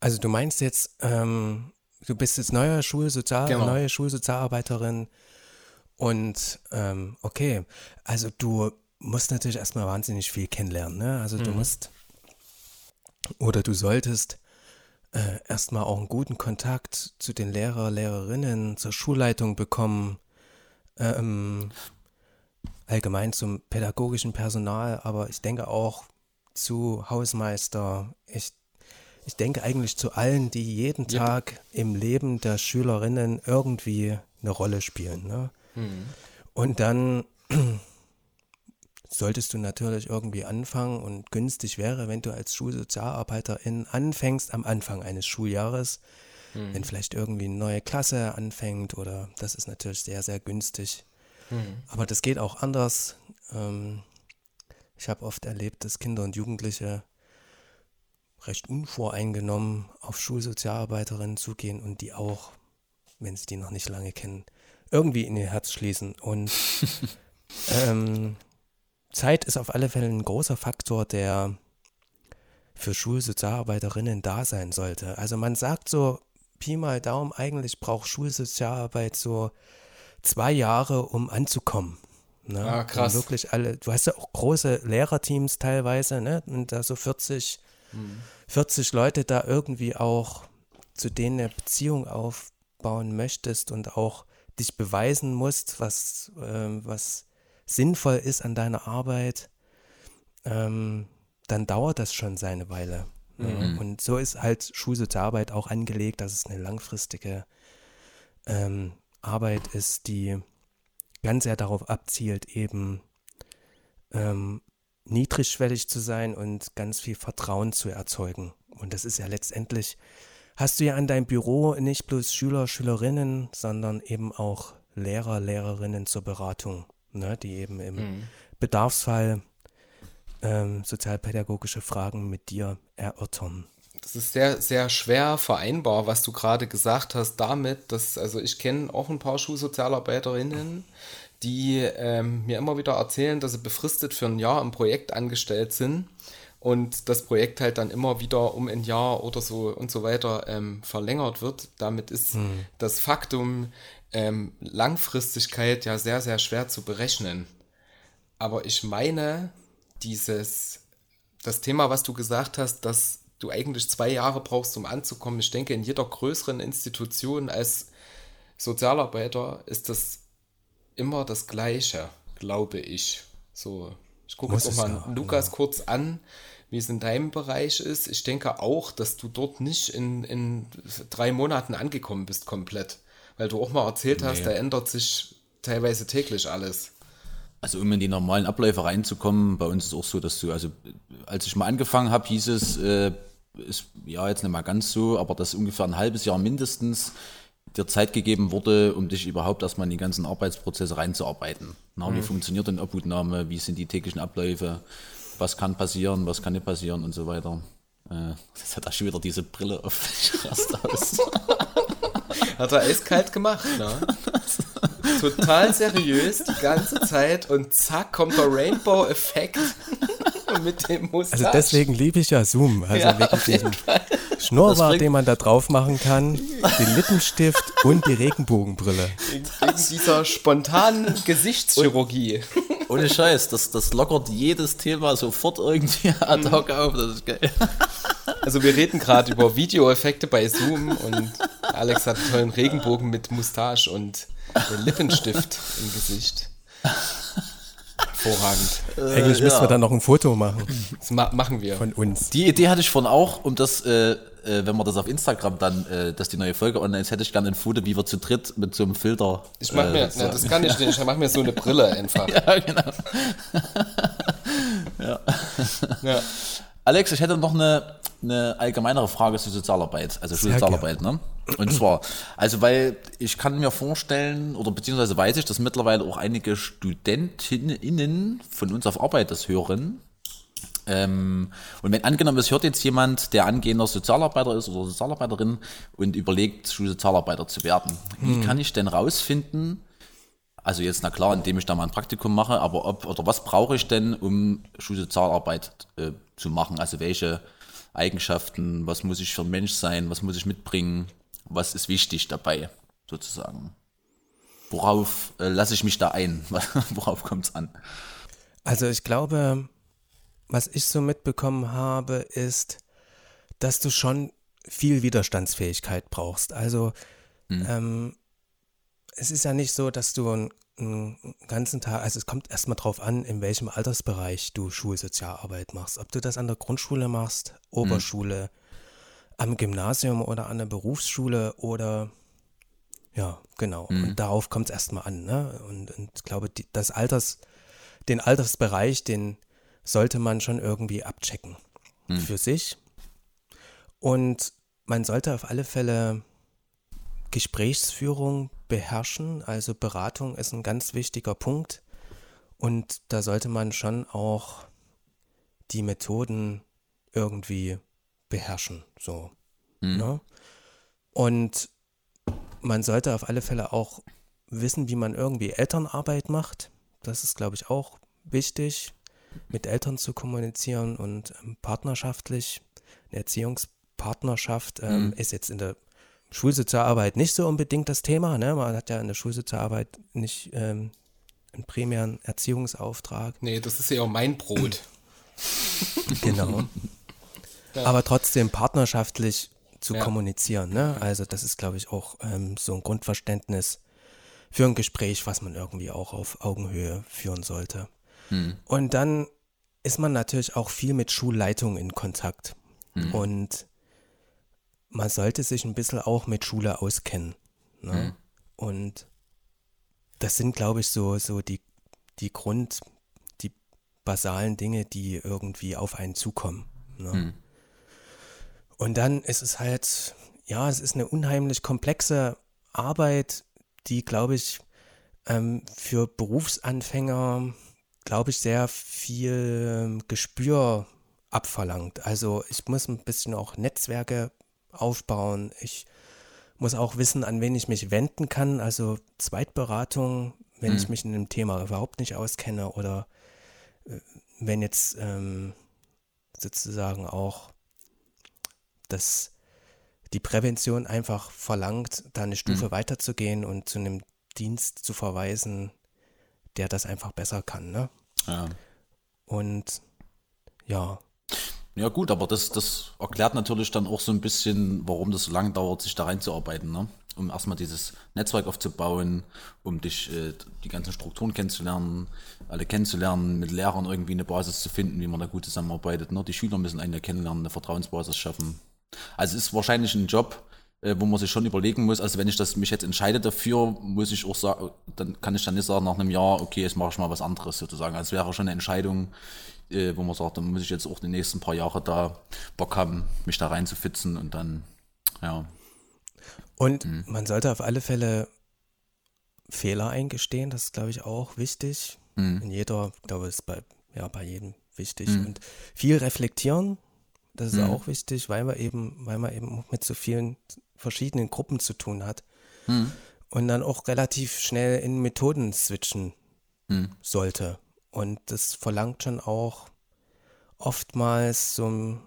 Also du meinst jetzt, ähm, du bist jetzt neue, Schulsozial genau. neue Schulsozialarbeiterin und ähm, okay, also du musst natürlich erstmal wahnsinnig viel kennenlernen. Ne? Also mhm. du musst oder du solltest äh, erstmal auch einen guten Kontakt zu den Lehrer, Lehrerinnen, zur Schulleitung bekommen ähm, allgemein zum pädagogischen Personal, aber ich denke auch zu Hausmeister. Ich, ich denke eigentlich zu allen, die jeden ja. Tag im Leben der Schülerinnen irgendwie eine Rolle spielen. Ne? Mhm. Und dann *clears throat* solltest du natürlich irgendwie anfangen und günstig wäre, wenn du als Schulsozialarbeiterin anfängst am Anfang eines Schuljahres Mhm. Wenn vielleicht irgendwie eine neue Klasse anfängt oder das ist natürlich sehr, sehr günstig. Mhm. Aber das geht auch anders. Ähm, ich habe oft erlebt, dass Kinder und Jugendliche recht unvoreingenommen auf Schulsozialarbeiterinnen zugehen und die auch, wenn sie die noch nicht lange kennen, irgendwie in ihr Herz schließen. Und *laughs* ähm, Zeit ist auf alle Fälle ein großer Faktor, der für Schulsozialarbeiterinnen da sein sollte. Also man sagt so, Pi mal Daumen, eigentlich braucht Schulsozialarbeit so zwei Jahre, um anzukommen. Ne? Ah, krass. Und wirklich alle, du hast ja auch große Lehrerteams teilweise, ne? Und da so 40, mhm. 40 Leute da irgendwie auch zu denen eine Beziehung aufbauen möchtest und auch dich beweisen musst, was, äh, was sinnvoll ist an deiner Arbeit, ähm, dann dauert das schon seine Weile. Mhm. Und so ist halt Schulsozialarbeit auch angelegt, dass es eine langfristige ähm, Arbeit ist, die ganz sehr darauf abzielt, eben ähm, niedrigschwellig zu sein und ganz viel Vertrauen zu erzeugen. Und das ist ja letztendlich hast du ja an deinem Büro nicht bloß Schüler, Schülerinnen, sondern eben auch Lehrer, Lehrerinnen zur Beratung, ne, die eben im mhm. Bedarfsfall ähm, sozialpädagogische Fragen mit dir erörtern. Das ist sehr, sehr schwer vereinbar, was du gerade gesagt hast, damit, dass, also ich kenne auch ein paar Schulsozialarbeiterinnen, die ähm, mir immer wieder erzählen, dass sie befristet für ein Jahr im Projekt angestellt sind und das Projekt halt dann immer wieder um ein Jahr oder so und so weiter ähm, verlängert wird. Damit ist hm. das Faktum ähm, Langfristigkeit ja sehr, sehr schwer zu berechnen. Aber ich meine, dieses, das Thema, was du gesagt hast, dass du eigentlich zwei Jahre brauchst, um anzukommen, ich denke, in jeder größeren Institution als Sozialarbeiter ist das immer das Gleiche, glaube ich. So, ich gucke jetzt auch mal ja, Lukas genau. kurz an, wie es in deinem Bereich ist. Ich denke auch, dass du dort nicht in, in drei Monaten angekommen bist komplett. Weil du auch mal erzählt nee. hast, da ändert sich teilweise täglich alles. Also um in die normalen Abläufe reinzukommen, bei uns ist es auch so, dass du, also als ich mal angefangen habe, hieß es, äh, ist ja jetzt nicht mal ganz so, aber dass ungefähr ein halbes Jahr mindestens dir Zeit gegeben wurde, um dich überhaupt erstmal in die ganzen Arbeitsprozesse reinzuarbeiten. Na, mhm. Wie funktioniert denn Obhutnahme, wie sind die täglichen Abläufe, was kann passieren, was kann nicht passieren und so weiter. Äh, das hat auch schon wieder diese Brille auf. Ich *laughs* aus. *laughs* Hat er eiskalt gemacht, ne? Total seriös die ganze Zeit und zack kommt der Rainbow-Effekt *laughs* mit dem Mustache. Also deswegen liebe ich ja Zoom. Also ja, wegen diesem Schnurrbart, den man da drauf machen kann, *laughs* den Lippenstift und die Regenbogenbrille. Wegen dieser spontanen Gesichtschirurgie. Ohne Scheiß, das, das lockert jedes Thema sofort irgendwie *laughs* ad hoc auf. Das ist geil. Also wir reden gerade über Videoeffekte bei Zoom und Alex hat einen tollen Regenbogen mit Mustache und Lippenstift im Gesicht. Hervorragend. Äh, Eigentlich müssen ja. wir dann noch ein Foto machen. Das ma machen wir. Von uns. Die Idee hatte ich vorhin auch, um das, äh, äh, wenn wir das auf Instagram dann, äh, dass die neue Folge online ist, hätte ich gerne ein Foto, wie wir zu dritt mit so einem Filter. Ich mach mir, so. na, das kann ich nicht, ich mach mir so eine Brille *laughs* einfach. ja, genau. *laughs* ja. ja. Alex, ich hätte noch eine, eine allgemeinere Frage zur Sozialarbeit, also Schulsozialarbeit, ne? Und zwar, also weil ich kann mir vorstellen, oder beziehungsweise weiß ich, dass mittlerweile auch einige Studentinnen von uns auf Arbeit das hören. Ähm, und wenn angenommen, es hört jetzt jemand, der angehender Sozialarbeiter ist oder Sozialarbeiterin und überlegt, Schulsozialarbeiter zu werden, wie hm. kann ich denn rausfinden, also jetzt, na klar, indem ich da mal ein Praktikum mache, aber ob oder was brauche ich denn, um Schulsozialarbeit äh, zu machen? Also welche Eigenschaften, was muss ich für ein Mensch sein, was muss ich mitbringen, was ist wichtig dabei, sozusagen. Worauf äh, lasse ich mich da ein? *laughs* Worauf kommt es an? Also ich glaube, was ich so mitbekommen habe, ist, dass du schon viel Widerstandsfähigkeit brauchst. Also hm. ähm, es ist ja nicht so, dass du einen, einen ganzen Tag, also es kommt erstmal drauf an, in welchem Altersbereich du Schulsozialarbeit machst. Ob du das an der Grundschule machst. Oberschule, hm am Gymnasium oder an der Berufsschule oder ja, genau. Mhm. Und darauf kommt es erstmal an. Ne? Und, und ich glaube, die, das Alters, den Altersbereich, den sollte man schon irgendwie abchecken mhm. für sich. Und man sollte auf alle Fälle Gesprächsführung beherrschen. Also Beratung ist ein ganz wichtiger Punkt. Und da sollte man schon auch die Methoden irgendwie beherrschen. So. Mhm. Ne? Und man sollte auf alle Fälle auch wissen, wie man irgendwie Elternarbeit macht. Das ist, glaube ich, auch wichtig, mit Eltern zu kommunizieren und ähm, partnerschaftlich. Eine Erziehungspartnerschaft ähm, mhm. ist jetzt in der Schulsozialarbeit nicht so unbedingt das Thema. Ne? Man hat ja in der Schulsozialarbeit nicht ähm, einen primären Erziehungsauftrag. Nee, das ist ja auch mein Brot. *laughs* genau. Aber trotzdem partnerschaftlich zu ja. kommunizieren. Ne? Also das ist, glaube ich, auch ähm, so ein Grundverständnis für ein Gespräch, was man irgendwie auch auf Augenhöhe führen sollte. Hm. Und dann ist man natürlich auch viel mit Schulleitung in Kontakt. Hm. Und man sollte sich ein bisschen auch mit Schule auskennen. Ne? Hm. Und das sind, glaube ich, so, so die, die Grund, die basalen Dinge, die irgendwie auf einen zukommen. Ne? Hm. Und dann ist es halt, ja, es ist eine unheimlich komplexe Arbeit, die, glaube ich, ähm, für Berufsanfänger, glaube ich, sehr viel Gespür abverlangt. Also ich muss ein bisschen auch Netzwerke aufbauen. Ich muss auch wissen, an wen ich mich wenden kann. Also Zweitberatung, wenn hm. ich mich in dem Thema überhaupt nicht auskenne oder äh, wenn jetzt ähm, sozusagen auch das die Prävention einfach verlangt, da eine Stufe mhm. weiterzugehen und zu einem Dienst zu verweisen, der das einfach besser kann. Ne? Ja. Und ja. Ja gut, aber das, das erklärt natürlich dann auch so ein bisschen, warum das so lange dauert, sich da reinzuarbeiten. Ne? Um erstmal dieses Netzwerk aufzubauen, um dich äh, die ganzen Strukturen kennenzulernen, alle kennenzulernen, mit Lehrern irgendwie eine Basis zu finden, wie man da gut zusammenarbeitet. Ne? Die Schüler müssen einen ja kennenlernen, eine Vertrauensbasis schaffen. Also es ist wahrscheinlich ein Job, äh, wo man sich schon überlegen muss, also wenn ich das mich jetzt entscheide dafür, muss ich auch sagen, dann kann ich dann nicht sagen nach einem Jahr, okay, jetzt mache ich mal was anderes sozusagen. Also es wäre schon eine Entscheidung, wo man sagt, dann muss ich jetzt auch die nächsten paar Jahre da Bock haben, mich da reinzufitzen und dann, ja. Und mhm. man sollte auf alle Fälle Fehler eingestehen, das ist, glaube ich, auch wichtig. Mhm. In jeder, ich glaube, ist bei, ja, bei jedem wichtig. Mhm. Und viel reflektieren, das ist mhm. auch wichtig, weil man eben, weil man eben mit so vielen verschiedenen Gruppen zu tun hat. Mhm. Und dann auch relativ schnell in Methoden switchen mhm. sollte. Und das verlangt schon auch oftmals so ein,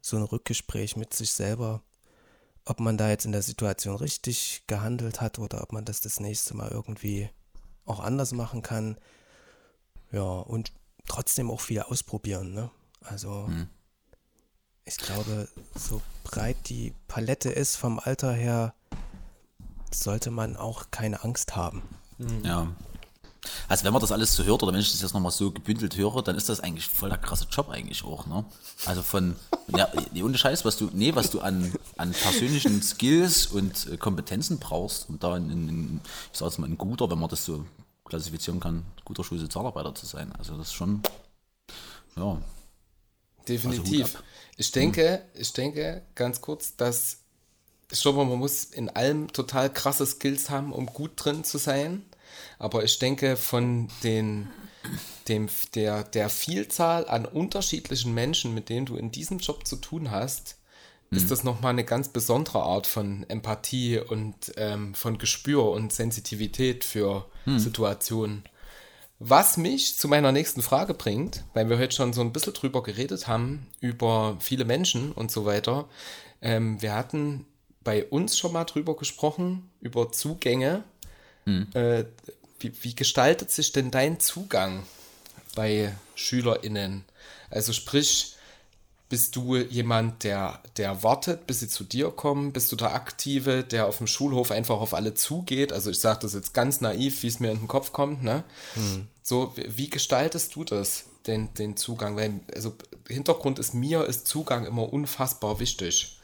so ein Rückgespräch mit sich selber, ob man da jetzt in der Situation richtig gehandelt hat oder ob man das das nächste Mal irgendwie auch anders machen kann. Ja, und trotzdem auch viel ausprobieren, ne? Also mhm ich glaube, so breit die Palette ist vom Alter her, sollte man auch keine Angst haben. Mhm. Ja. Also wenn man das alles so hört oder wenn ich das jetzt nochmal so gebündelt höre, dann ist das eigentlich voll der krasse Job eigentlich auch, ne? Also von, ja, ohne Scheiß, was du, nee, was du an, an persönlichen Skills und äh, Kompetenzen brauchst, um da in, in ich sag jetzt mal, ein guter, wenn man das so klassifizieren kann, guter Schulsozialarbeiter zu sein. Also das ist schon, ja. Definitiv. Also ich denke, ich denke ganz kurz, dass ich glaube, man muss in allem total krasse Skills haben, um gut drin zu sein. Aber ich denke, von den, dem, der, der Vielzahl an unterschiedlichen Menschen, mit denen du in diesem Job zu tun hast, mhm. ist das nochmal eine ganz besondere Art von Empathie und ähm, von Gespür und Sensitivität für mhm. Situationen. Was mich zu meiner nächsten Frage bringt, weil wir heute schon so ein bisschen drüber geredet haben, über viele Menschen und so weiter. Ähm, wir hatten bei uns schon mal drüber gesprochen, über Zugänge. Äh, wie, wie gestaltet sich denn dein Zugang bei SchülerInnen? Also sprich, bist du jemand, der, der wartet, bis sie zu dir kommen? Bist du der Aktive, der auf dem Schulhof einfach auf alle zugeht? Also ich sage das jetzt ganz naiv, wie es mir in den Kopf kommt. Ne? Hm. So, wie gestaltest du das, den, den Zugang? Weil, also Hintergrund ist mir, ist Zugang immer unfassbar wichtig.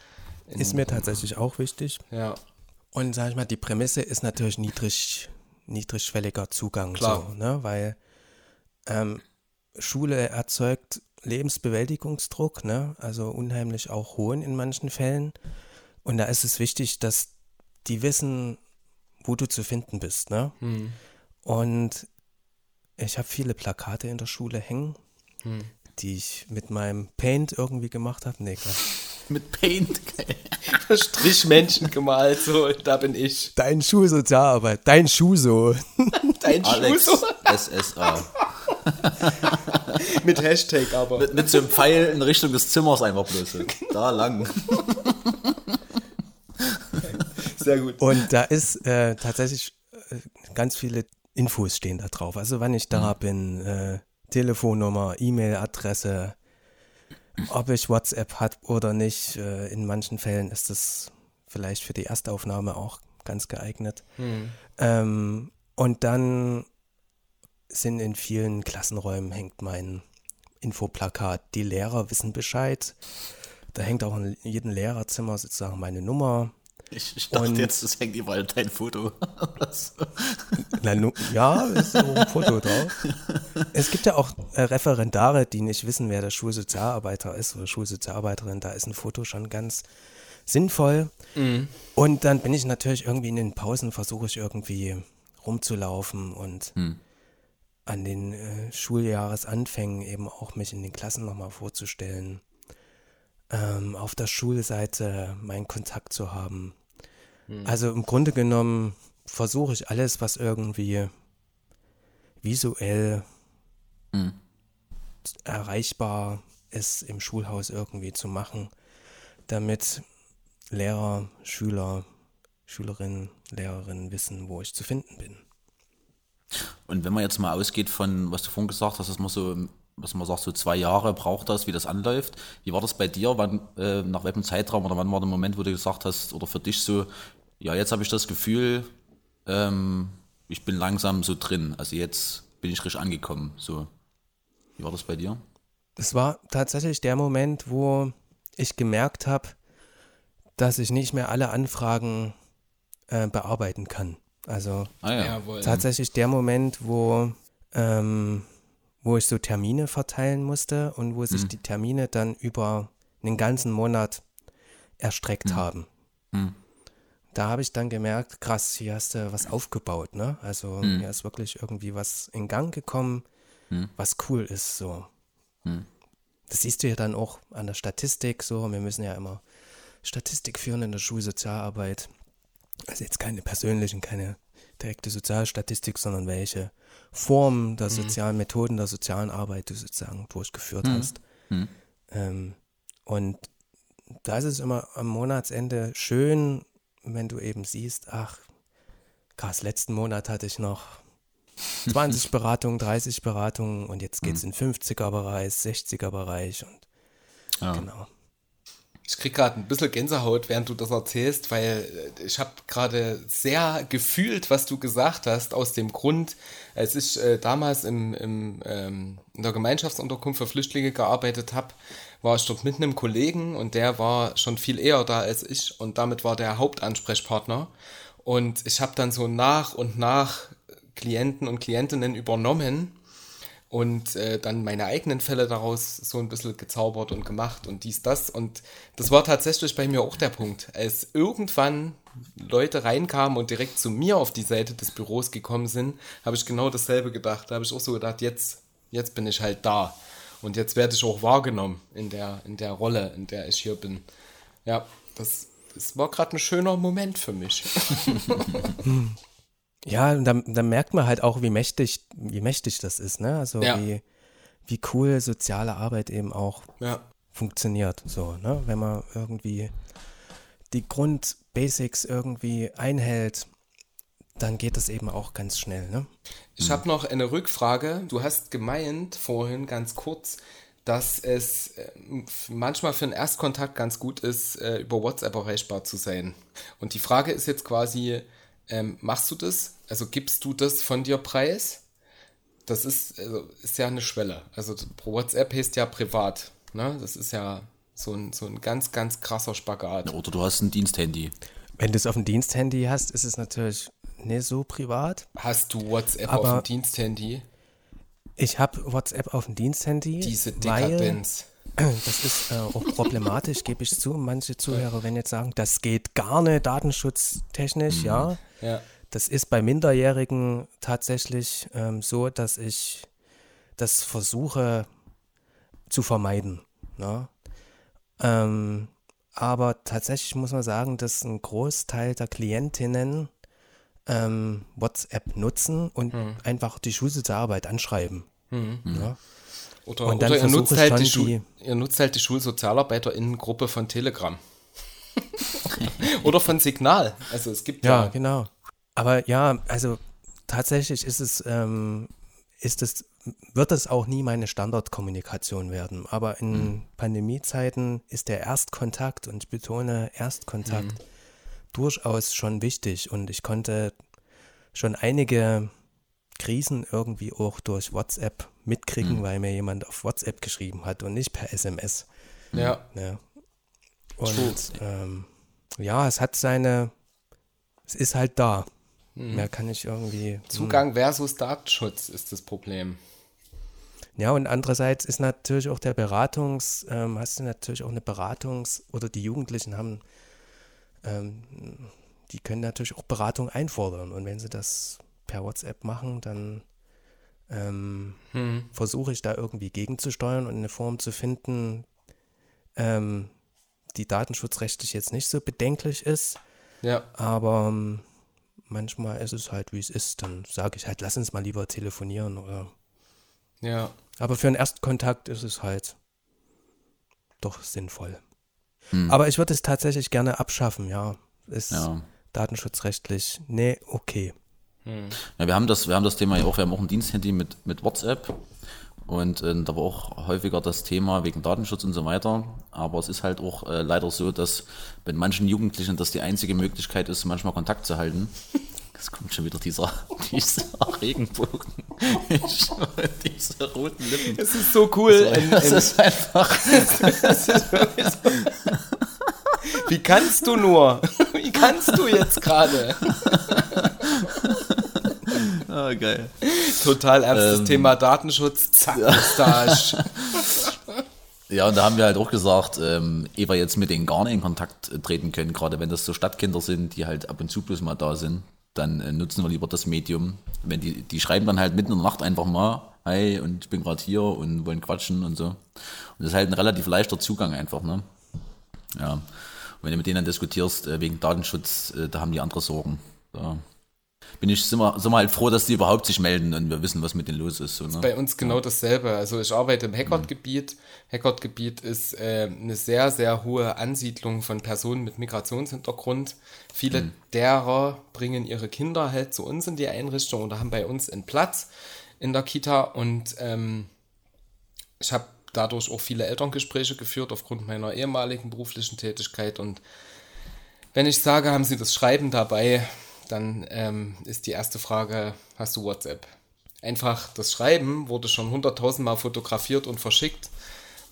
Ist mir tatsächlich auch wichtig. Ja. Und sag ich mal, die Prämisse ist natürlich niedrig, niedrigschwelliger Zugang. Klar. So, ne? Weil ähm, Schule erzeugt Lebensbewältigungsdruck, ne? also unheimlich auch hohen in manchen Fällen. Und da ist es wichtig, dass die wissen, wo du zu finden bist. Ne? Hm. Und ich habe viele Plakate in der Schule hängen, hm. die ich mit meinem Paint irgendwie gemacht habe. Nee, Quatsch. Mit Paint? *laughs* Strichmännchen gemalt, so, da bin ich. Dein Schulsozialarbeit, dein Schuh so. *laughs* dein Alex Schuh so. SSA. *laughs* mit Hashtag aber. Mit, mit so einem Pfeil in Richtung des Zimmers einfach bloß. Da lang. Sehr gut. Und da ist äh, tatsächlich äh, ganz viele Infos stehen da drauf. Also wann ich da mhm. bin, äh, Telefonnummer, E-Mail-Adresse, ob ich WhatsApp hat oder nicht. Äh, in manchen Fällen ist das vielleicht für die Erstaufnahme auch ganz geeignet. Mhm. Ähm, und dann sind in vielen Klassenräumen hängt mein Infoplakat. Die Lehrer wissen Bescheid. Da hängt auch in jedem Lehrerzimmer sozusagen meine Nummer. Ich, ich dachte und, jetzt, es hängt überall dein Foto. *laughs* Na, nu, ja, ist so ein Foto drauf. Es gibt ja auch äh, Referendare, die nicht wissen, wer der Schulsozialarbeiter ist oder Schulsozialarbeiterin. Da ist ein Foto schon ganz sinnvoll. Und dann bin ich natürlich irgendwie in den Pausen, versuche ich irgendwie rumzulaufen und an den äh, Schuljahresanfängen eben auch mich in den Klassen nochmal vorzustellen. Ähm, auf der Schulseite meinen Kontakt zu haben. Also im Grunde genommen versuche ich alles, was irgendwie visuell erreichbar ist, im Schulhaus irgendwie zu machen, damit Lehrer, Schüler, Schülerinnen, Lehrerinnen wissen, wo ich zu finden bin. Und wenn man jetzt mal ausgeht von, was du vorhin gesagt hast, dass man so, was man sagt, so zwei Jahre braucht das, wie das anläuft. Wie war das bei dir? Wann, äh, nach welchem Zeitraum oder wann war der Moment, wo du gesagt hast, oder für dich so, ja, jetzt habe ich das Gefühl, ähm, ich bin langsam so drin. Also jetzt bin ich richtig angekommen. So. Wie war das bei dir? Es war tatsächlich der Moment, wo ich gemerkt habe, dass ich nicht mehr alle Anfragen äh, bearbeiten kann. Also Ah ja. Tatsächlich der Moment, wo, ähm, wo ich so Termine verteilen musste und wo sich die Termine dann über einen ganzen Monat erstreckt haben. Da habe ich dann gemerkt, krass, hier hast du was aufgebaut, ne? Also hier ist wirklich irgendwie was in Gang gekommen, was cool ist, so. Das siehst du ja dann auch an der Statistik, so. Wir müssen ja immer Statistik führen in der Schulsozialarbeit. Also jetzt keine persönlichen, keine direkte Sozialstatistik, sondern welche Formen der sozialen Methoden der sozialen Arbeit du sozusagen durchgeführt hast. Ähm, und da ist es immer am Monatsende schön, wenn du eben siehst, ach, krass, letzten Monat hatte ich noch 20 *laughs* Beratungen, 30 Beratungen und jetzt geht es in 50er-Bereich, 60er-Bereich und Ja. genau. Ich krieg gerade ein bisschen Gänsehaut, während du das erzählst, weil äh, ich habe gerade sehr gefühlt, was du gesagt hast, aus dem Grund, als ich äh, damals im, im, ähm, in der Gemeinschaftsunterkunft für Flüchtlinge gearbeitet habe, war ich dort mit einem Kollegen und der war schon viel eher da als ich und damit war der Hauptansprechpartner. Und ich habe dann so nach und nach Klienten und Klientinnen übernommen und äh, dann meine eigenen Fälle daraus so ein bisschen gezaubert und gemacht und dies, das. Und das war tatsächlich bei mir auch der Punkt. Als irgendwann Leute reinkamen und direkt zu mir auf die Seite des Büros gekommen sind, habe ich genau dasselbe gedacht. Da habe ich auch so gedacht, jetzt, jetzt bin ich halt da. Und jetzt werde ich auch wahrgenommen in der, in der Rolle, in der ich hier bin. Ja, das, das war gerade ein schöner Moment für mich. *laughs* Ja, und dann, dann merkt man halt auch, wie mächtig, wie mächtig das ist, ne? Also Ja. wie, wie cool soziale Arbeit eben auch ja. funktioniert. So, ne? Wenn man irgendwie die Grundbasics irgendwie einhält, dann geht das eben auch ganz schnell, ne? Ich habe noch eine Rückfrage. Du hast gemeint vorhin ganz kurz, dass es äh, manchmal für einen Erstkontakt ganz gut ist, äh, über WhatsApp erreichbar zu sein. Und die Frage ist jetzt quasi, ähm, machst du das? Also gibst du das von dir preis? Das ist, also, ist ja eine Schwelle. Also pro WhatsApp heißt ja privat. Ne? Das ist ja so ein, so ein ganz, ganz krasser Spagat. Oder du hast ein Diensthandy. Wenn du es auf dem Diensthandy hast, ist es natürlich nicht so privat. Hast du WhatsApp auf dem Diensthandy? Ich habe WhatsApp auf dem Diensthandy. Diese weil- Dekadenz. *clears throat* Das ist äh, auch problematisch, gebe ich zu. Manche Zuhörer werden jetzt sagen, das geht gar nicht datenschutztechnisch, ja. Ja. Das ist bei Minderjährigen tatsächlich ähm, so, dass ich das versuche zu vermeiden. Ne? Ähm, aber tatsächlich muss man sagen, dass ein Großteil der Klientinnen ähm, WhatsApp nutzen und einfach die Schulsozialarbeit anschreiben. Ne? Oder, Und dann oder ihr, versuche nutzt halt die Schul die- ihr nutzt halt die Schulsozialarbeiterinnengruppe von Telegram. *laughs* oder von Signal. Also es gibt Ja, ja. genau. Aber ja, also tatsächlich ist es, ähm, ist es, wird es auch nie meine Standardkommunikation werden. Aber in Pandemiezeiten ist der Erstkontakt, und ich betone Erstkontakt, durchaus schon wichtig. Und ich konnte schon einige Krisen irgendwie auch durch WhatsApp mitkriegen, weil mir jemand auf WhatsApp geschrieben hat und nicht per SMS. ja. Ja. Und ähm, ja, es hat seine, es ist halt da. Mehr kann ich irgendwie. Zugang versus Datenschutz ist das Problem. Ja, und andererseits ist natürlich auch der Beratungs, ähm, hast du natürlich auch eine Beratungs- oder die Jugendlichen haben ähm, die können natürlich auch Beratung einfordern. Und wenn sie das per WhatsApp machen, dann ähm, hm. versuche ich da irgendwie gegenzusteuern und eine Form zu finden, ähm, die datenschutzrechtlich jetzt nicht so bedenklich ist. Ja. Aber ähm, manchmal ist es halt, wie es ist. Dann sage ich halt, lass uns mal lieber telefonieren oder. Ja. Aber für einen Erstkontakt ist es halt doch sinnvoll. Hm. Aber ich würde es tatsächlich gerne abschaffen, ja. Ist ja. datenschutzrechtlich, nee, okay. Hm. Ja, wir haben das, wir haben das Thema ja auch, wir haben auch ein Diensthandy mit, mit WhatsApp und äh, da war auch häufiger das Thema wegen Datenschutz und so weiter. Aber es ist halt auch äh, leider so, dass bei manchen Jugendlichen das die einzige Möglichkeit ist, manchmal Kontakt zu halten. Es kommt schon wieder dieser, *laughs* dieser Regenbogen. *laughs* Diese roten Lippen. Es ist so cool. Das, das ist einfach. *laughs* Das ist. Wie kannst du nur? Wie kannst du jetzt gerade? Ah, geil. Total ernstes ähm, Thema Datenschutz. Zack, Mustache. Ja, und da haben wir halt auch gesagt, ähm, ehe wir jetzt mit denen gar nicht in Kontakt treten können, gerade wenn das so Stadtkinder sind, die halt ab und zu bloß mal da sind, dann äh, nutzen wir lieber das Medium. Wenn die, die schreiben dann halt mitten in der Nacht einfach mal, hi, und ich bin gerade hier und wollen quatschen und so. Und das ist halt ein relativ leichter Zugang einfach, ne? Ja. Und wenn du mit denen dann diskutierst, äh, wegen Datenschutz, äh, da haben die andere Sorgen. Da bin ich, sind wir, sind wir halt froh, dass die überhaupt sich melden und wir wissen, was mit denen los ist. So, ne? ist bei uns genau dasselbe. Also ich arbeite im Hackert-Gebiet. Hackert-Gebiet ist äh, eine sehr, sehr hohe Ansiedlung von Personen mit Migrationshintergrund. Viele mhm. derer bringen ihre Kinder halt zu uns in die Einrichtung oder haben bei uns einen Platz in der Kita und ähm, ich habe dadurch auch viele Elterngespräche geführt aufgrund meiner ehemaligen beruflichen Tätigkeit und wenn ich sage, haben sie das Schreiben dabei, dann ähm, ist die erste Frage, hast du WhatsApp? Einfach das Schreiben wurde schon hunderttausendmal fotografiert und verschickt.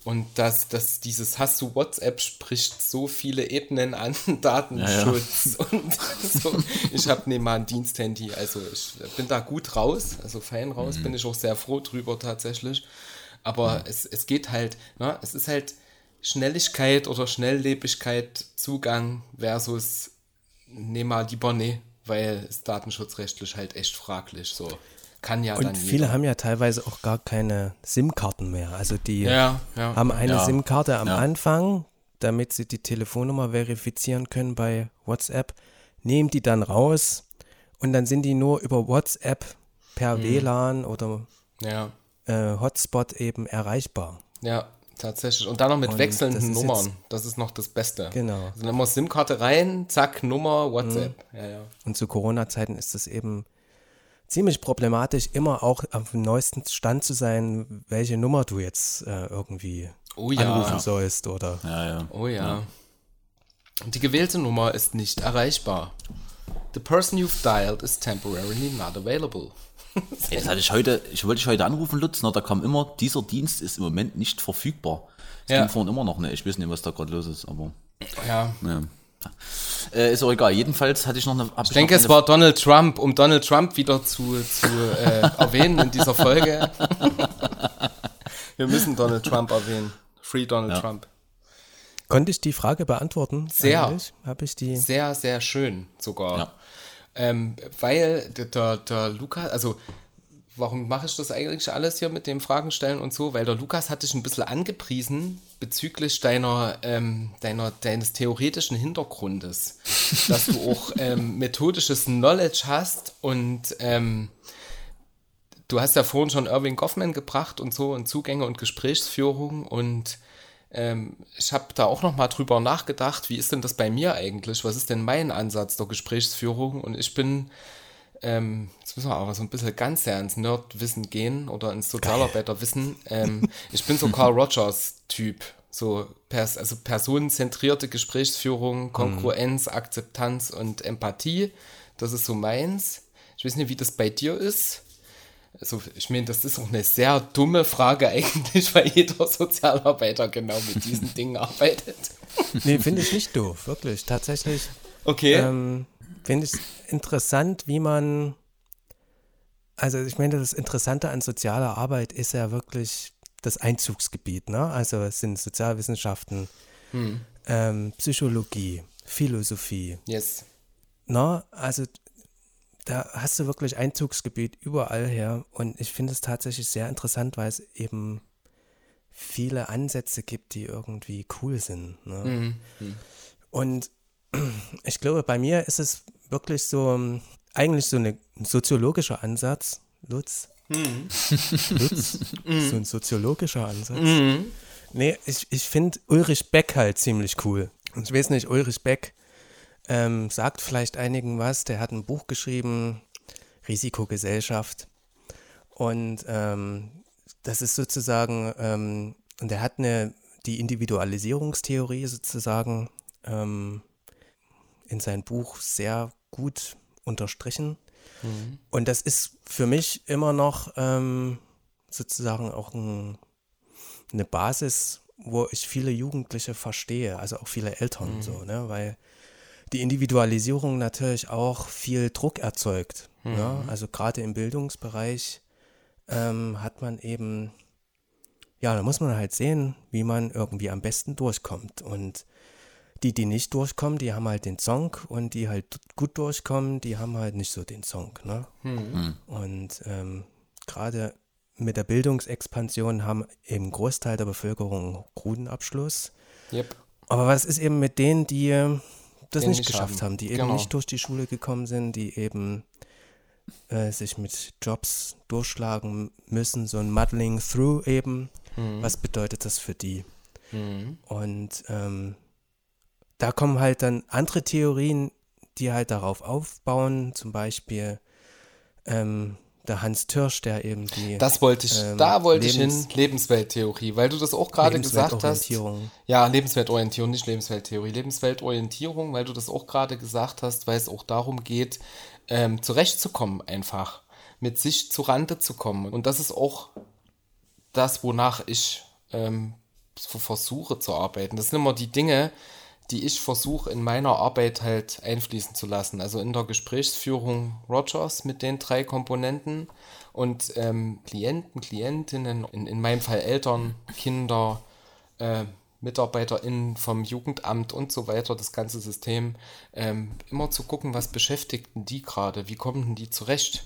Und das, das, dieses Hast du WhatsApp spricht so viele Ebenen an *laughs* Datenschutz. Ja, ja. Und so. Ich habe neben mal ein Diensthandy, also ich bin da gut raus, also fein raus, mhm. bin ich auch sehr froh drüber tatsächlich. Aber mhm. es, es geht halt, ne, es ist halt Schnelligkeit oder Schnelllebigkeit, Zugang versus nehmen mal die Bonnet weil es datenschutzrechtlich halt echt fraglich so. Kann ja und dann viele jeder. haben ja teilweise auch gar keine SIM-Karten mehr. Also die ja, ja. haben eine ja. SIM-Karte am Anfang, damit sie die Telefonnummer verifizieren können bei WhatsApp, nehmen die dann raus und dann sind die nur über WhatsApp per hm. WLAN oder äh, Hotspot eben erreichbar. Ja, Tatsächlich. Und dann noch mit und wechselnden Nummern. Das ist noch das Beste. Genau. Also dann muss SIM-Karte rein, zack, Nummer, WhatsApp. Mhm. Ja, ja. Und zu Corona-Zeiten ist es eben ziemlich problematisch, immer auch auf dem neuesten Stand zu sein, welche Nummer du jetzt äh, irgendwie oh, ja. anrufen sollst oder. Ja, ja. Oh ja. Und die gewählte Nummer ist nicht erreichbar. The person you've dialed is temporarily not available. Jetzt hatte ich heute, ich wollte dich heute anrufen, Lutz, na, da kam immer, dieser Dienst ist im Moment nicht verfügbar. Es ja. ging vorhin immer noch, ne? Ich weiß nicht, was da gerade los ist, aber. Ja. ja. Äh, ist auch egal. Jedenfalls hatte ich noch eine. Ich, ich denke, es war Donald Trump, um Donald Trump wieder zu, zu äh, erwähnen in dieser Folge. Wir müssen Donald Trump erwähnen. Free Donald ja. Trump. Konnte ich die Frage beantworten? Sehr. Habe ich die? Sehr, sehr schön sogar. Ja. Ähm, weil der, der Lukas, also warum mache ich das eigentlich alles hier mit dem Fragen stellen und so? Weil der Lukas hat dich ein bisschen angepriesen bezüglich deiner, ähm, deiner, deines theoretischen Hintergrundes, *laughs* dass du auch ähm, methodisches Knowledge hast und ähm, du hast ja vorhin schon Irving Goffman gebracht und so und Zugänge und Gesprächsführung und ähm, ich habe da auch noch mal drüber nachgedacht, wie ist denn das bei mir eigentlich? Was ist denn mein Ansatz der Gesprächsführung? Und ich bin, ähm, jetzt müssen wir aber so ein bisschen ganz sehr ins Nerdwissen gehen oder ins Sozialarbeiterwissen. Ähm, ich bin so Carl *laughs* Rogers-Typ. So pers also personenzentrierte Gesprächsführung, mhm. Kongruenz, mhm. Akzeptanz und Empathie. Das ist so meins. Ich weiß nicht, wie das bei dir ist. Also, ich meine, das ist auch eine sehr dumme Frage eigentlich, weil jeder Sozialarbeiter genau mit diesen Dingen arbeitet. *laughs* Nee, finde ich nicht doof, wirklich. Tatsächlich. Okay. Ähm, finde ich interessant, wie man. Also, ich meine, das Interessante an sozialer Arbeit ist ja wirklich das Einzugsgebiet, ne? Also, es sind Sozialwissenschaften, hm. ähm, Psychologie, Philosophie. Yes. Na, also da hast du wirklich Einzugsgebiet überall her und ich finde es tatsächlich sehr interessant, weil es eben viele Ansätze gibt, die irgendwie cool sind. Ne? Mhm. Und *clears throat* ich glaube, bei mir ist es wirklich so, ähm, eigentlich so eine, ein soziologischer Ansatz, Lutz. Mhm. *laughs* Lutz, so ein soziologischer Ansatz. Mhm. Nee, ich, ich finde Ulrich Beck halt ziemlich cool. Und ich weiß nicht, Ulrich Beck ähm, sagt vielleicht einigen was. Der hat ein Buch geschrieben, Risikogesellschaft. Und ähm, das ist sozusagen, ähm, und er hat eine, die Individualisierungstheorie sozusagen ähm, in sein Buch sehr gut unterstrichen. Mhm. Und das ist für mich immer noch ähm, sozusagen auch ein, eine Basis, wo ich viele Jugendliche verstehe, also auch viele Eltern mhm. so, ne, weil die Individualisierung natürlich auch viel Druck erzeugt. Mhm. Ja? Also gerade im Bildungsbereich ähm, hat man eben, ja, da muss man halt sehen, wie man irgendwie am besten durchkommt. Und die, die nicht durchkommen, die haben halt den Song und die halt gut durchkommen, die haben halt nicht so den Song. Ne? Mhm. Und ähm, gerade mit der Bildungsexpansion haben eben Großteil der Bevölkerung Grudenabschluss. Yep. Aber was ist eben mit denen, die das nicht, nicht geschafft haben, haben die eben genau. nicht durch die Schule gekommen sind, die eben äh, sich mit Jobs durchschlagen müssen, so ein Muddling Through eben. Mhm. Was bedeutet das für die? Mhm. Und ähm, da kommen halt dann andere Theorien, die halt darauf aufbauen, zum Beispiel ähm, der Hans Türsch, der eben die. Das wollte ich, ähm, da wollte Lebens ich hin, Lebenswelttheorie, weil du das auch gerade gesagt hast. Ja, Lebensweltorientierung, nicht Lebenswelttheorie, Lebensweltorientierung, weil du das auch gerade gesagt hast, weil es auch darum geht, ähm, zurechtzukommen einfach, mit sich zu Rande zu kommen. Und das ist auch das, wonach ich ähm, versuche zu arbeiten. Das sind immer die Dinge, die ich versuche in meiner Arbeit halt einfließen zu lassen. Also in der Gesprächsführung Rogers mit den drei Komponenten und ähm, Klienten, Klientinnen, in, in meinem Fall Eltern, Kinder, äh, MitarbeiterInnen vom Jugendamt und so weiter, das ganze System, ähm, immer zu gucken, was beschäftigten die gerade, wie kommen die zurecht.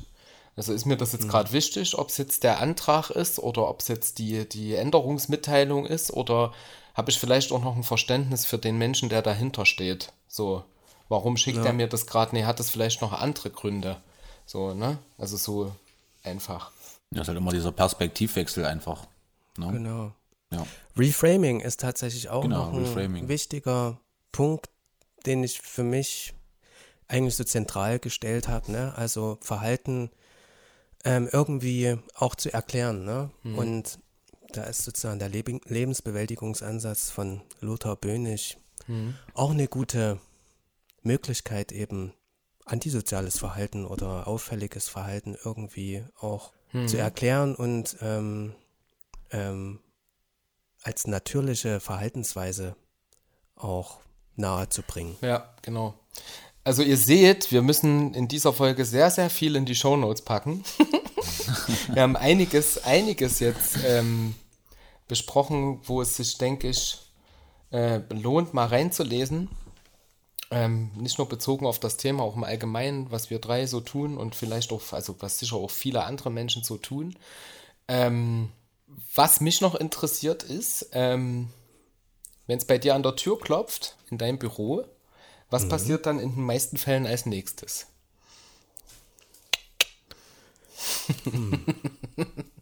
Also ist mir das jetzt mhm. gerade wichtig, ob es jetzt der Antrag ist oder ob es jetzt die, die Änderungsmitteilung ist oder habe ich vielleicht auch noch ein Verständnis für den Menschen, der dahinter steht. So, warum schickt ja. er mir das gerade? Nee, hat das vielleicht noch andere Gründe? So, ne? Also so einfach. Ja, ist halt immer dieser Perspektivwechsel einfach. Ne? Genau. Ja. Reframing ist tatsächlich auch genau, noch ein Reframing. wichtiger Punkt, den ich für mich eigentlich so zentral gestellt habe. Ne? Also Verhalten ähm, irgendwie auch zu erklären. Ne? Mhm. Und da ist sozusagen der Leb Lebensbewältigungsansatz von Lothar Bönig mhm. auch eine gute Möglichkeit, eben antisoziales Verhalten oder auffälliges Verhalten irgendwie auch mhm. zu erklären und ähm, ähm, als natürliche Verhaltensweise auch nahe zu bringen. Ja, genau. Also ihr seht, wir müssen in dieser Folge sehr, sehr viel in die Shownotes packen. *laughs* wir haben einiges, einiges jetzt ähm, besprochen, wo es sich, denke ich, äh, lohnt, mal reinzulesen. Ähm, nicht nur bezogen auf das Thema, auch im Allgemeinen, was wir drei so tun und vielleicht auch, also was sicher auch viele andere Menschen so tun. Ähm, was mich noch interessiert ist, ähm, wenn es bei dir an der Tür klopft, in deinem Büro, was mhm. passiert dann in den meisten Fällen als nächstes? Hm. *laughs*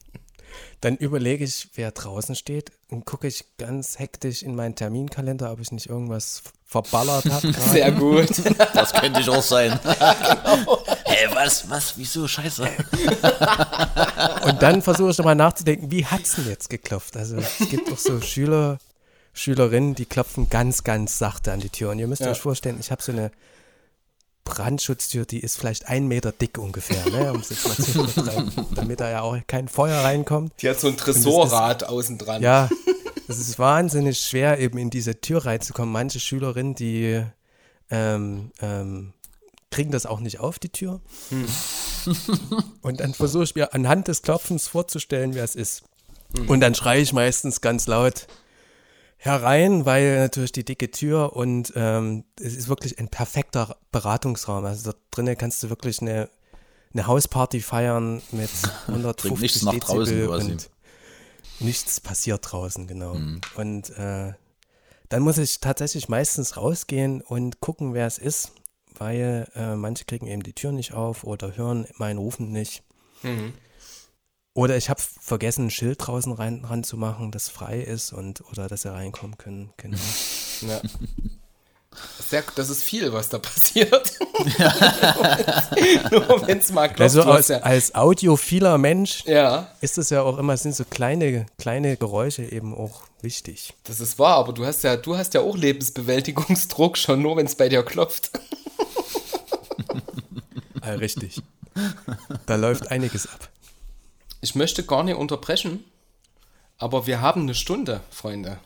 Dann überlege ich, wer draußen steht und gucke ich ganz hektisch in meinen Terminkalender, ob ich nicht irgendwas verballert habe. *laughs* Sehr gut. *laughs* Das könnte ich auch sein. genau. *laughs* Hä, was, was, wieso, scheiße. Und dann versuche ich nochmal nachzudenken, wie hat es denn jetzt geklopft? Also es gibt auch so Schüler, Schülerinnen, die klopfen ganz, ganz sachte an die Tür. Und ihr müsst ja. euch vorstellen, ich habe so eine Brandschutztür, die ist vielleicht ein Meter dick ungefähr, ne, um es jetzt mal zu *laughs* damit da ja auch kein Feuer reinkommt. Die hat so ein Tresorrad außen dran. Ja, es ist wahnsinnig schwer, eben in diese Tür reinzukommen. Manche Schülerinnen, die ähm, ähm, kriegen das auch nicht auf, die Tür. Hm. Und dann versuche ich mir anhand des Klopfens vorzustellen, wer es ist. Hm. Und dann schreie ich meistens ganz laut, herein, weil natürlich die dicke Tür und ähm, es ist wirklich ein perfekter Beratungsraum. Also dort drinnen kannst du wirklich eine, eine Hausparty feiern mit *laughs* 150 nichts nach draußen und nichts passiert draußen, genau. Und äh, dann muss ich tatsächlich meistens rausgehen und gucken, wer es ist, weil äh, manche kriegen eben die Tür nicht auf oder hören meinen Rufen nicht. Oder ich habe vergessen, ein Schild draußen rein, ranzumachen, das frei ist und oder dass sie reinkommen können. Genau. *laughs* Ja. Sehr, das ist viel, was da passiert. *laughs* Nur wenn es mal klopft. Also was als, ja, als audiophiler Mensch ja, ist es ja auch immer, sind so kleine, kleine Geräusche eben auch wichtig. das ist wahr, aber du hast ja, du hast ja auch Lebensbewältigungsdruck schon nur, wenn es bei dir klopft. *laughs* Ah, richtig. Da läuft einiges ab. Ich möchte gar nicht unterbrechen, aber wir haben eine Stunde, Freunde.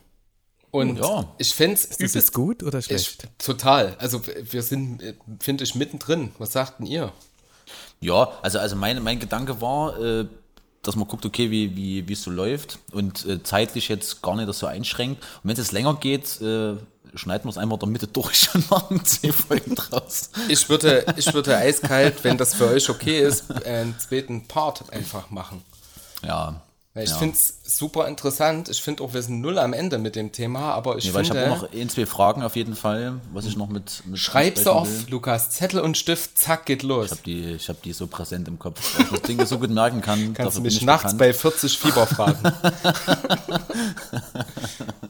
Und Ja. ich fände es Ist das jetzt gut oder Ich, schlecht? total. Also wir sind, äh, finde ich, mittendrin. Was sagten ihr? Ja, also, also mein, mein Gedanke war, äh, dass man guckt, okay, wie, wie, wie es so läuft und äh, zeitlich jetzt gar nicht das so einschränkt. Und wenn es jetzt länger geht, äh, schneiden wir es einfach in der Mitte durch und machen zehn Folgen draus. Ich würde, ich würde eiskalt, wenn das für euch okay ist, einen zweiten Part einfach machen. Ja. Weil ich ja. finde es super interessant. Ich finde auch, wir sind null am Ende mit dem Thema, aber ich Nee, weil ich finde, habe noch ein, zwei Fragen auf jeden Fall, was ich noch mit, mit schreib sie besprechen auf, will. Lukas. Zettel und Stift, zack, geht los. Ich habe die, ich hab die so präsent im Kopf, weil ich Dinge so gut merken kann. Kannst du mich ich nachts bekannt. bei 40 Fieber fragen. *laughs*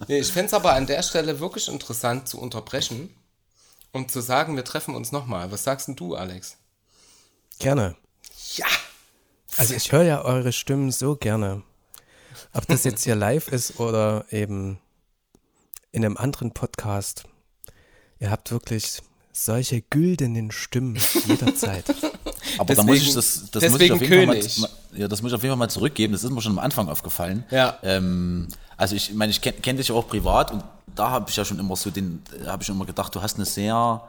nee, ich fände es aber an der Stelle wirklich interessant zu unterbrechen und zu sagen, wir treffen uns nochmal. Was sagst denn du, Alex? Gerne. Ja! Also ich höre ja eure Stimmen so gerne. Ob das jetzt hier live ist oder eben in einem anderen Podcast. Ihr habt wirklich solche güldenen Stimmen jederzeit. *laughs* Aber da muss ich Deswegen- das, das muss ich deswegen auf jeden Fall König. mal, ja, das muss ich auf jeden Fall mal zurückgeben. Das ist mir schon am Anfang aufgefallen. Ja. Ähm, also ich meine, ich kenne kenn dich ja auch privat und da habe ich ja schon immer so den, habe ich schon immer gedacht, du hast eine sehr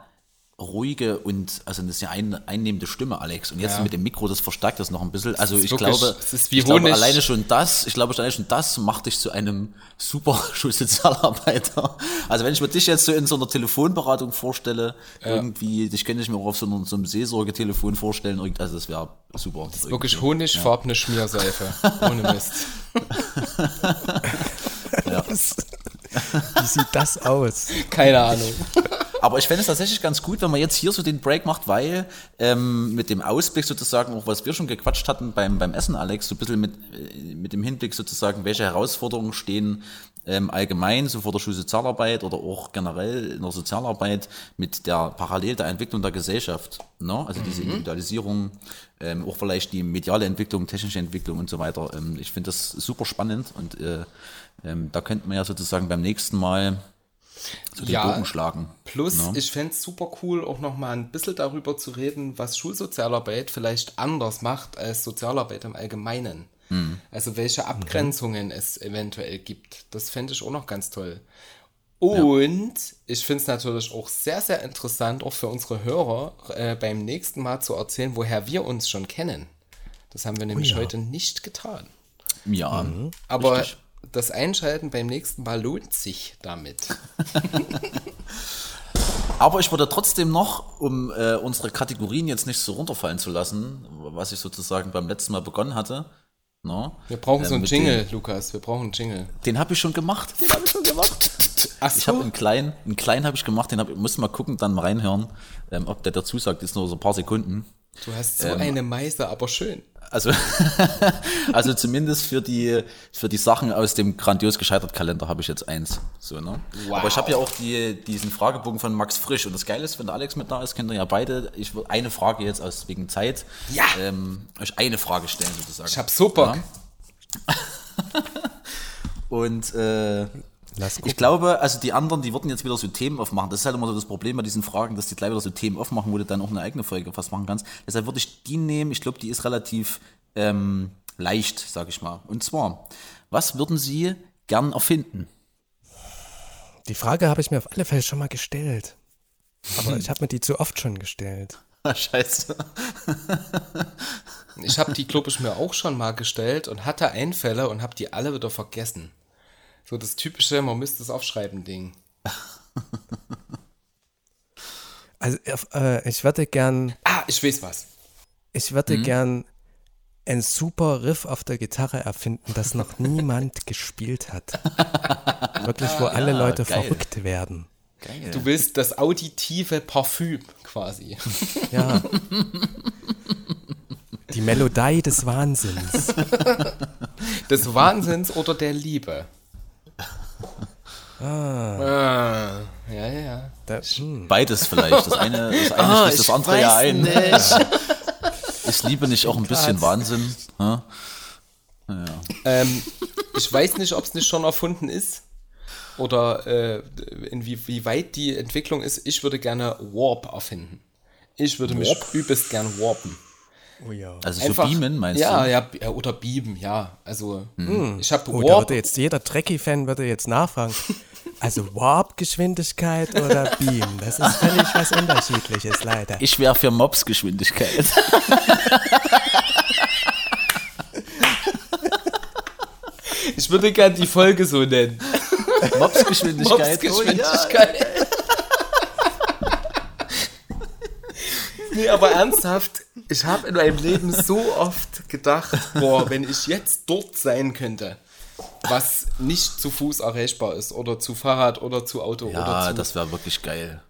ruhige und also eine sehr ein, einnehmende Stimme, Alex. Und jetzt Ja. mit dem Mikro, das verstärkt das noch ein bisschen. Also ist ich wirklich- glaube, ist ich glaube alleine schon das, ich glaube alleine schon das macht dich zu einem super *laughs* Schulsozialarbeiter. Also wenn ich mir dich jetzt so in so einer Telefonberatung vorstelle, irgendwie, dich könnte ich mir auch auf so, einer, so einem Seelsorgetelefon vorstellen, also das wäre super. Das Wirklich honigfarbene Schmierseife. *laughs* Ohne Mist. *laughs* *laughs* Wie sieht das aus? Keine Ahnung. *laughs* Aber ich fände es tatsächlich ganz gut, wenn man jetzt hier so den Break macht, weil ähm, mit dem Ausblick sozusagen, auch was wir schon gequatscht hatten beim, beim Essen, Alex, so ein bisschen mit, äh, mit dem Hinblick sozusagen, welche Herausforderungen stehen ähm, allgemein so vor der Schulsozialarbeit oder auch generell in der Sozialarbeit mit der parallel der Entwicklung der Gesellschaft. Ne? Also diese Individualisierung, ähm, auch vielleicht die mediale Entwicklung, technische Entwicklung und so weiter. Ähm, ich finde das super spannend und äh, ähm, da könnte man ja sozusagen beim nächsten Mal so den Ja. Bogen schlagen. Plus, Ne? ich fände es super cool, auch nochmal ein bisschen darüber zu reden, was Schulsozialarbeit vielleicht anders macht als Sozialarbeit im Allgemeinen. Hm. Also welche Abgrenzungen es eventuell gibt. Das fände ich auch noch ganz toll. Und ich finde es natürlich auch sehr, sehr interessant, auch für unsere Hörer, äh, beim nächsten Mal zu erzählen, woher wir uns schon kennen. Das haben wir nämlich heute nicht getan. Ja, Aber richtig. Das Einschalten beim nächsten Mal lohnt sich damit. *laughs* Aber ich würde trotzdem noch, um äh, unsere Kategorien jetzt nicht so runterfallen zu lassen, was ich sozusagen beim letzten Mal begonnen hatte. Ne? Wir brauchen so Ähm, einen Jingle, Lukas. Wir brauchen einen Jingle. Den, den habe ich schon gemacht. Den habe ich schon gemacht. Ach Ich habe so. einen kleinen, einen kleinen habe ich gemacht, den hab, muss mal gucken, dann mal reinhören, ähm, ob der dazu sagt, ist nur so ein paar Sekunden. Du hast so Ähm, eine Meise, aber schön. Also, *laughs* also zumindest für die, für die Sachen aus dem grandios gescheitert Kalender habe ich jetzt eins. So, ne? Wow. Aber ich habe ja auch die, diesen Fragebogen von Max Frisch. Und das Geile ist, wenn der Alex mit da ist, könnt ihr ja beide, ich will eine Frage jetzt aus wegen Zeit, Ja. ähm, euch eine Frage stellen sozusagen. Ich hab so Bock. Ja. *laughs* Und äh. Ich glaube, also die anderen, die würden jetzt wieder so Themen aufmachen. Das ist halt immer so das Problem bei diesen Fragen, dass die gleich wieder so Themen aufmachen, wo du dann auch eine eigene Folge fast machen kannst. Deshalb würde ich die nehmen. Ich glaube, die ist relativ ähm, leicht, sag ich mal. Und zwar, was würden Sie gern erfinden? Die Frage habe ich mir auf alle Fälle schon mal gestellt. Aber *laughs* ich habe mir die zu oft schon gestellt. Scheiße. Ich habe die, glaube ich, mir auch schon mal gestellt und hatte Einfälle und habe die alle wieder vergessen. So das typische, man müsste es aufschreiben Ding. *laughs* Also äh, ich würde gern, Ah, ich weiß was. ich würde gern ein super Riff auf der Gitarre erfinden, das noch *laughs* niemand gespielt hat. *laughs* Wirklich, wo alle Leute geil. verrückt werden. Geil. Du willst das auditive Parfüm quasi. Ja. Die Melodie des Wahnsinns. Des Wahnsinns oder der Liebe. Ah. Ja, ja. Da, hm. Beides vielleicht. Das eine, das eine *laughs* Ah, schließt das andere ja ein. Ist *laughs* Liebe nicht auch ein bisschen Wahnsinn? Hm? Ähm, ich weiß nicht, ob es nicht schon erfunden ist oder äh, inwie, wie weit die Entwicklung ist. Ich würde gerne Warp erfinden. Ich würde mich übelst gern warpen. Oh ja. Also so beamen, meinst ja, du? Ja, ja, oder beamen, ja. Also, ich habe Oh, Warp. würde jetzt jeder Trekkie-Fan würde jetzt nachfragen. *laughs* Also Warp-Geschwindigkeit oder Beam? Das ist völlig was Unterschiedliches, leider. Ich wäre für Mobsgeschwindigkeit. *laughs* Ich würde gern die Folge so nennen. Mobsgeschwindigkeit. Mopsgeschwindigkeit. *laughs* nee, aber ernsthaft, ich habe in meinem Leben so oft gedacht, boah, wenn ich jetzt dort sein könnte, was nicht zu Fuß erreichbar ist oder zu Fahrrad oder zu Auto Ja, oder ja zu das wäre wirklich geil.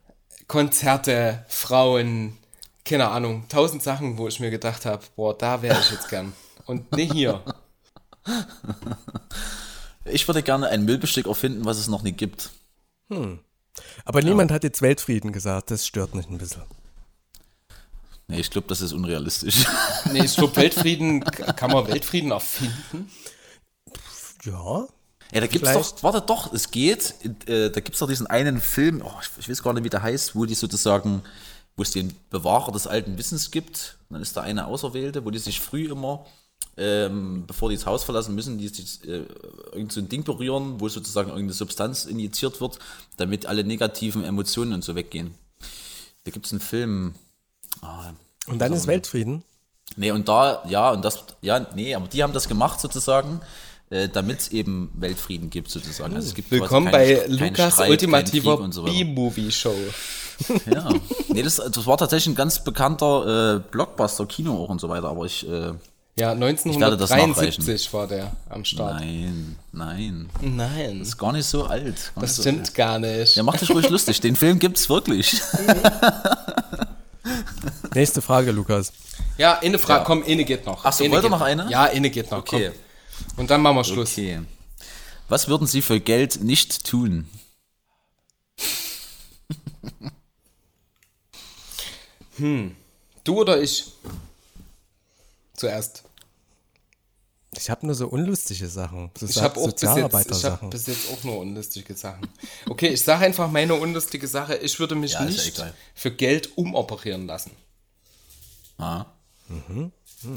Konzerte, Frauen, keine Ahnung, tausend Sachen, wo ich mir gedacht habe, boah, da wäre ich jetzt gern. Und nicht hier. Ich würde gerne ein Müllbestück erfinden, was es noch nie gibt. Aber niemand hat jetzt Weltfrieden gesagt. Das stört mich ein bisschen. Nee, ich glaube, das ist unrealistisch. *laughs* Nee, ich glaube, Weltfrieden, kann man Weltfrieden erfinden? Ja. Ja, da gibt's Vielleicht. doch, warte doch, es geht, äh, da gibt's doch diesen einen Film, oh, ich, ich weiß gar nicht, wie der heißt, wo die sozusagen, wo es den Bewahrer des alten Wissens gibt, und dann ist da eine Auserwählte, wo die sich früh immer, ähm, bevor die das Haus verlassen müssen, die sich äh, irgend so ein Ding berühren, wo sozusagen irgendeine Substanz injiziert wird, damit alle negativen Emotionen und so weggehen. Da gibt's einen Film, Und dann ist Weltfrieden. Nee, und da, ja, und das, ja, nee, aber die haben das gemacht sozusagen, äh, damit es eben Weltfrieden gibt sozusagen. Also es gibt Willkommen bei Lukas Streit, ultimativer so. B-Movie-Show. *laughs* Ja, nee, das, das war tatsächlich ein ganz bekannter äh, Blockbuster-Kino auch und so weiter, aber ich, äh, Ja, werde das 1973 war der am Start. nein, nein, Nein, ist gar nicht so alt. Das so stimmt alt. gar nicht. Ja, mach dich ruhig lustig, den Film gibt's wirklich. *laughs* Nächste Frage, Lukas. Ja, eine Frage, Ja. komm, eine geht noch. Ach so, Eine wollt ihr noch eine? Ja, eine geht noch, Okay. komm. Und dann machen wir Schluss. Okay. Was würden Sie für Geld nicht tun? Du oder ich? Zuerst. Ich habe nur so unlustige Sachen. So Ich habe auch bis jetzt, ich hab bis jetzt auch nur unlustige Sachen. Okay, ich sage einfach meine unlustige Sache. Ich würde mich Ja, ja nicht egal. für Geld umoperieren lassen. Ah.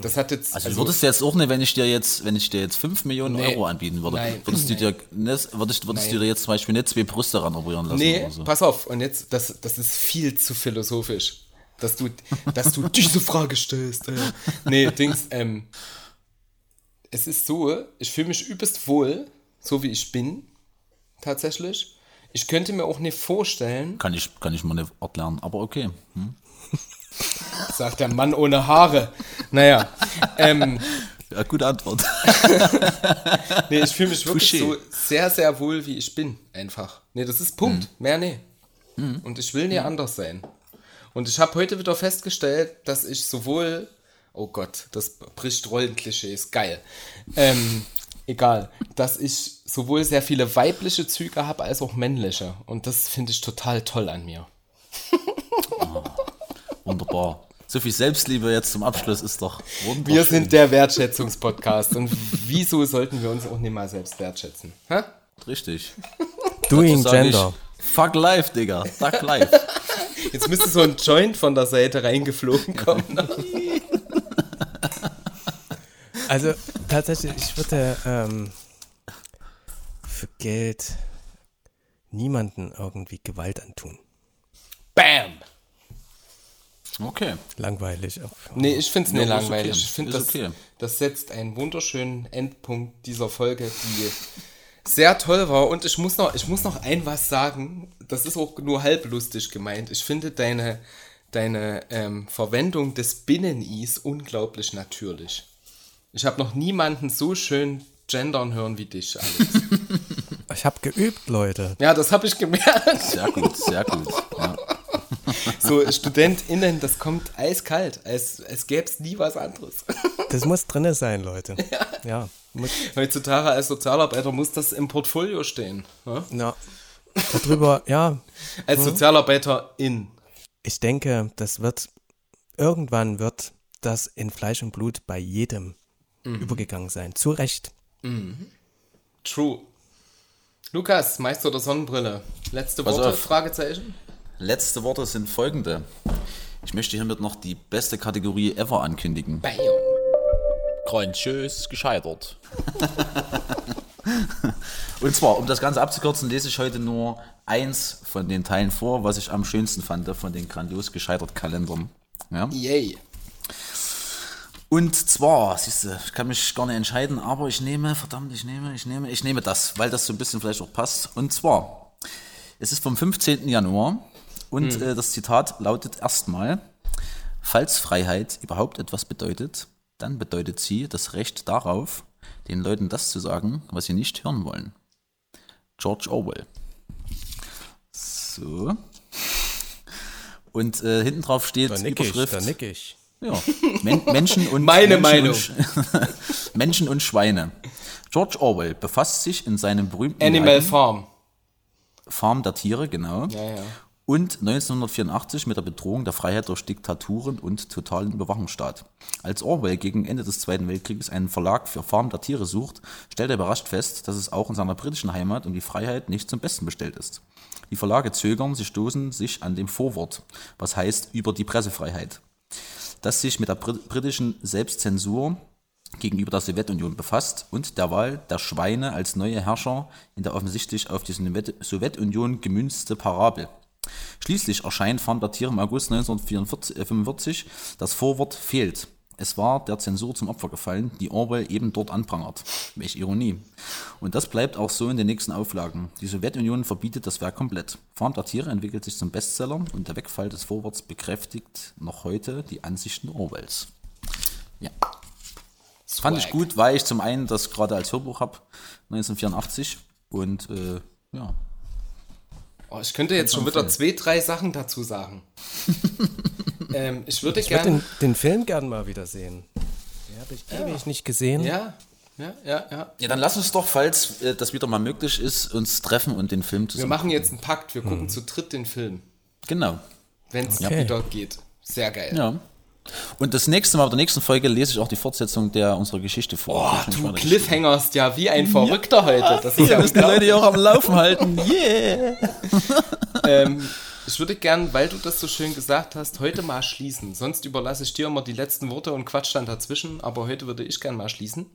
Das hat jetzt. Also, würdest du jetzt auch nicht, wenn ich dir jetzt, wenn ich dir jetzt 5 Millionen Nee. Euro anbieten würde, Nein. würdest du dir, nicht, würdest, würdest du dir jetzt zum Beispiel nicht zwei Brüste ran operieren lassen Nee, oder so? pass auf, und jetzt, das, das ist viel zu philosophisch, dass du, dass du *laughs* diese Frage stellst. Äh. Nee, Dings, ähm, es ist so, ich fühle mich übelst wohl, so wie ich bin, tatsächlich. Ich könnte mir auch nicht vorstellen, Kann ich, kann ich mal nicht erklären, aber okay. Hm? *laughs* sagt der Mann ohne Haare. Naja, ähm, *laughs* Ja, gute Antwort. *laughs* nee, ich fühle mich wirklich Touché. so sehr, sehr wohl, wie ich bin, einfach. Nee, das ist Punkt, mehr nee. Und ich will nie anders sein. Und ich habe heute wieder festgestellt, dass ich sowohl, oh Gott, das bricht Rollenklischees, geil. Ähm, egal, dass ich sowohl sehr viele weibliche Züge habe als auch männliche. Und das finde ich total toll an mir. Wunderbar. So viel Selbstliebe jetzt zum Abschluss ist doch wunderbar. Wir sind der Wertschätzungspodcast und wieso sollten wir uns auch nicht mal selbst wertschätzen? Hä? Richtig. Doing Sag ich, Gender. Fuck life, Digga. Fuck life. Jetzt müsste so ein Joint von der Seite reingeflogen kommen. Also tatsächlich, ich würde ähm, für Geld niemanden irgendwie Gewalt antun. Bam! Okay. Langweilig. Nee, ich finde es nicht langweilig. okay. Ich finde, das, okay. das setzt einen wunderschönen Endpunkt dieser Folge, die sehr toll war. Und ich muss noch, ich muss noch ein was sagen. Das ist auch nur halblustig gemeint. Ich finde deine, deine ähm, Verwendung des Binnen-Is unglaublich natürlich. Ich habe noch niemanden so schön gendern hören wie dich, Alex. *laughs* Ich habe geübt, Leute. ja, das habe ich gemerkt. Sehr gut, sehr gut. Ja. So, StudentInnen, das kommt eiskalt, als, als gäbe es nie was anderes. Das muss drinne sein, Leute. *laughs* Ja. muss, Heutzutage als Sozialarbeiter muss das im Portfolio stehen. Ne? ja. Darüber, ja. Als Sozialarbeiterin. Ich denke, das wird, irgendwann wird das in Fleisch und Blut bei jedem übergegangen sein. Zu Recht. True. Lukas, Meister der Sonnenbrille. Letzte Pass Worte? auf. Fragezeichen? Letzte Worte sind folgende. Ich möchte hiermit noch die beste Kategorie ever ankündigen. Bam. Grandios gescheitert. *laughs* Und zwar, um das Ganze abzukürzen, lese ich heute nur eins von den Teilen vor, was ich am schönsten fand von den grandios gescheitert Kalendern. Ja? Yay. Und zwar, siehst du, ich kann mich gar nicht entscheiden, aber ich nehme, verdammt, ich nehme, ich nehme, ich nehme das, weil das so ein bisschen vielleicht auch passt. Und zwar, es ist vom 15. Januar und äh, das Zitat lautet erstmal, falls Freiheit überhaupt etwas bedeutet, dann bedeutet sie das Recht darauf, den Leuten das zu sagen, was sie nicht hören wollen. George Orwell. So. Und äh, hinten drauf steht Da nick ich, Überschrift. da nick ich. Ja, Men *laughs* Menschen und Meine Menschen Meinung. Und, Sch- *laughs* Menschen und Schweine. George Orwell befasst sich in seinem berühmten Animal Werk Farm. Farm der Tiere, genau. Ja, ja. Und 1984 mit der Bedrohung der Freiheit durch Diktaturen und totalen Überwachungsstaat. Als Orwell gegen Ende des Zweiten Weltkrieges einen Verlag für Farm der Tiere sucht, stellt er überrascht fest, dass es auch in seiner britischen Heimat um die Freiheit nicht zum Besten bestellt ist. Die Verlage zögern, sie stoßen sich an dem Vorwort, was heißt über die Pressefreiheit das sich mit der Brit- britischen Selbstzensur gegenüber der Sowjetunion befasst und der Wahl der Schweine als neue Herrscher in der offensichtlich auf die Sowjet- Sowjetunion gemünzte Parabel. Schließlich erscheint Farm der Tiere im August 1945 das Vorwort fehlt. Es war der Zensur zum Opfer gefallen, die Orwell eben dort anprangert. Welch Ironie. Und das bleibt auch so in den nächsten Auflagen. Die Sowjetunion verbietet das Werk komplett. Farm der Tiere entwickelt sich zum Bestseller und der Wegfall des Vorworts bekräftigt noch heute die Ansichten Orwells. Ja. Das fand ich gut, weil ich zum einen das gerade als Hörbuch habe, 1984. Und äh, ja, Oh, ich könnte jetzt schon wieder zwei, drei Sachen dazu sagen. *laughs* ähm, ich würde Ich würde gerne. den, den Film gern mal wieder sehen. Den habe ich ewig nicht gesehen. Ja, ja, ja, ja. Ja, dann lass uns doch, falls äh, das wieder mal möglich ist, uns treffen und den Film Wir zusammen. machen jetzt einen Pakt. Wir gucken zu dritt den Film. Genau. Wenn es Okay. wieder geht. Sehr geil. Ja. Und das nächste Mal, bei der nächsten Folge, lese ich auch die Fortsetzung der unserer Geschichte vor. Schon du Cliffhangerst ja wie ein Verrückter heute. Das ist ja Wir müssen die Leute ja auch am Laufen halten. *laughs* Yeah! ähm, ich würde gern, weil du das so schön gesagt hast, heute mal schließen. Sonst überlasse ich dir immer die letzten Worte und quatsch dann dazwischen, aber heute würde ich gern mal schließen.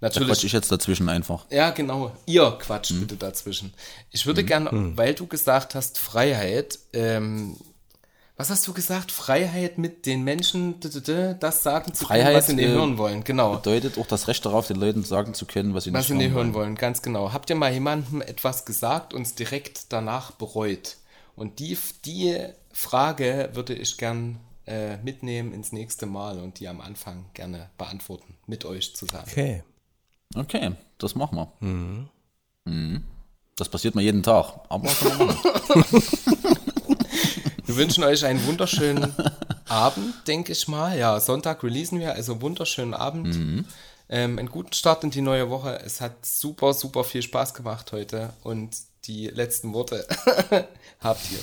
Da Natürlich. quatsch ich jetzt dazwischen einfach. Ja, genau. Ihr quatscht bitte dazwischen. Ich würde gern, weil du gesagt hast, Freiheit, ähm, was hast du gesagt? Freiheit mit den Menschen, das sagen zu können, Freiheit, was sie nicht äh, hören wollen. Genau. Bedeutet auch das Recht darauf, den Leuten sagen zu können, was sie Was nicht sie nicht hören hören wollen, ganz genau. Habt ihr mal jemandem etwas gesagt und es direkt danach bereut? Und die, die Frage würde ich gern äh, mitnehmen ins nächste Mal und die am Anfang gerne beantworten, mit euch zusammen. Okay. Okay, das machen wir. Mhm. Das passiert mir jeden Tag. Aber. *laughs* Wir wünschen euch einen wunderschönen *laughs* Abend, denke ich mal. Ja, Sonntag releasen wir, also wunderschönen Abend. Ähm, einen guten Start in die neue Woche. Es hat super, super viel Spaß gemacht heute und die letzten Worte *laughs* habt ihr.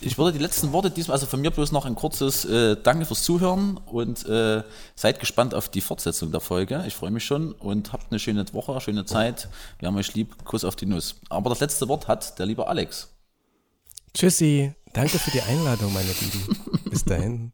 Ich würde die letzten Worte diesmal, also von mir bloß noch ein kurzes äh, Danke fürs Zuhören und äh, seid gespannt auf die Fortsetzung der Folge. Ich freue mich schon und habt eine schöne Woche, schöne Zeit. Wir haben euch lieb. Kuss auf die Nuss. Aber das letzte Wort hat der liebe Alex. Tschüssi. Danke für die Einladung, meine Lieben. Bis dahin.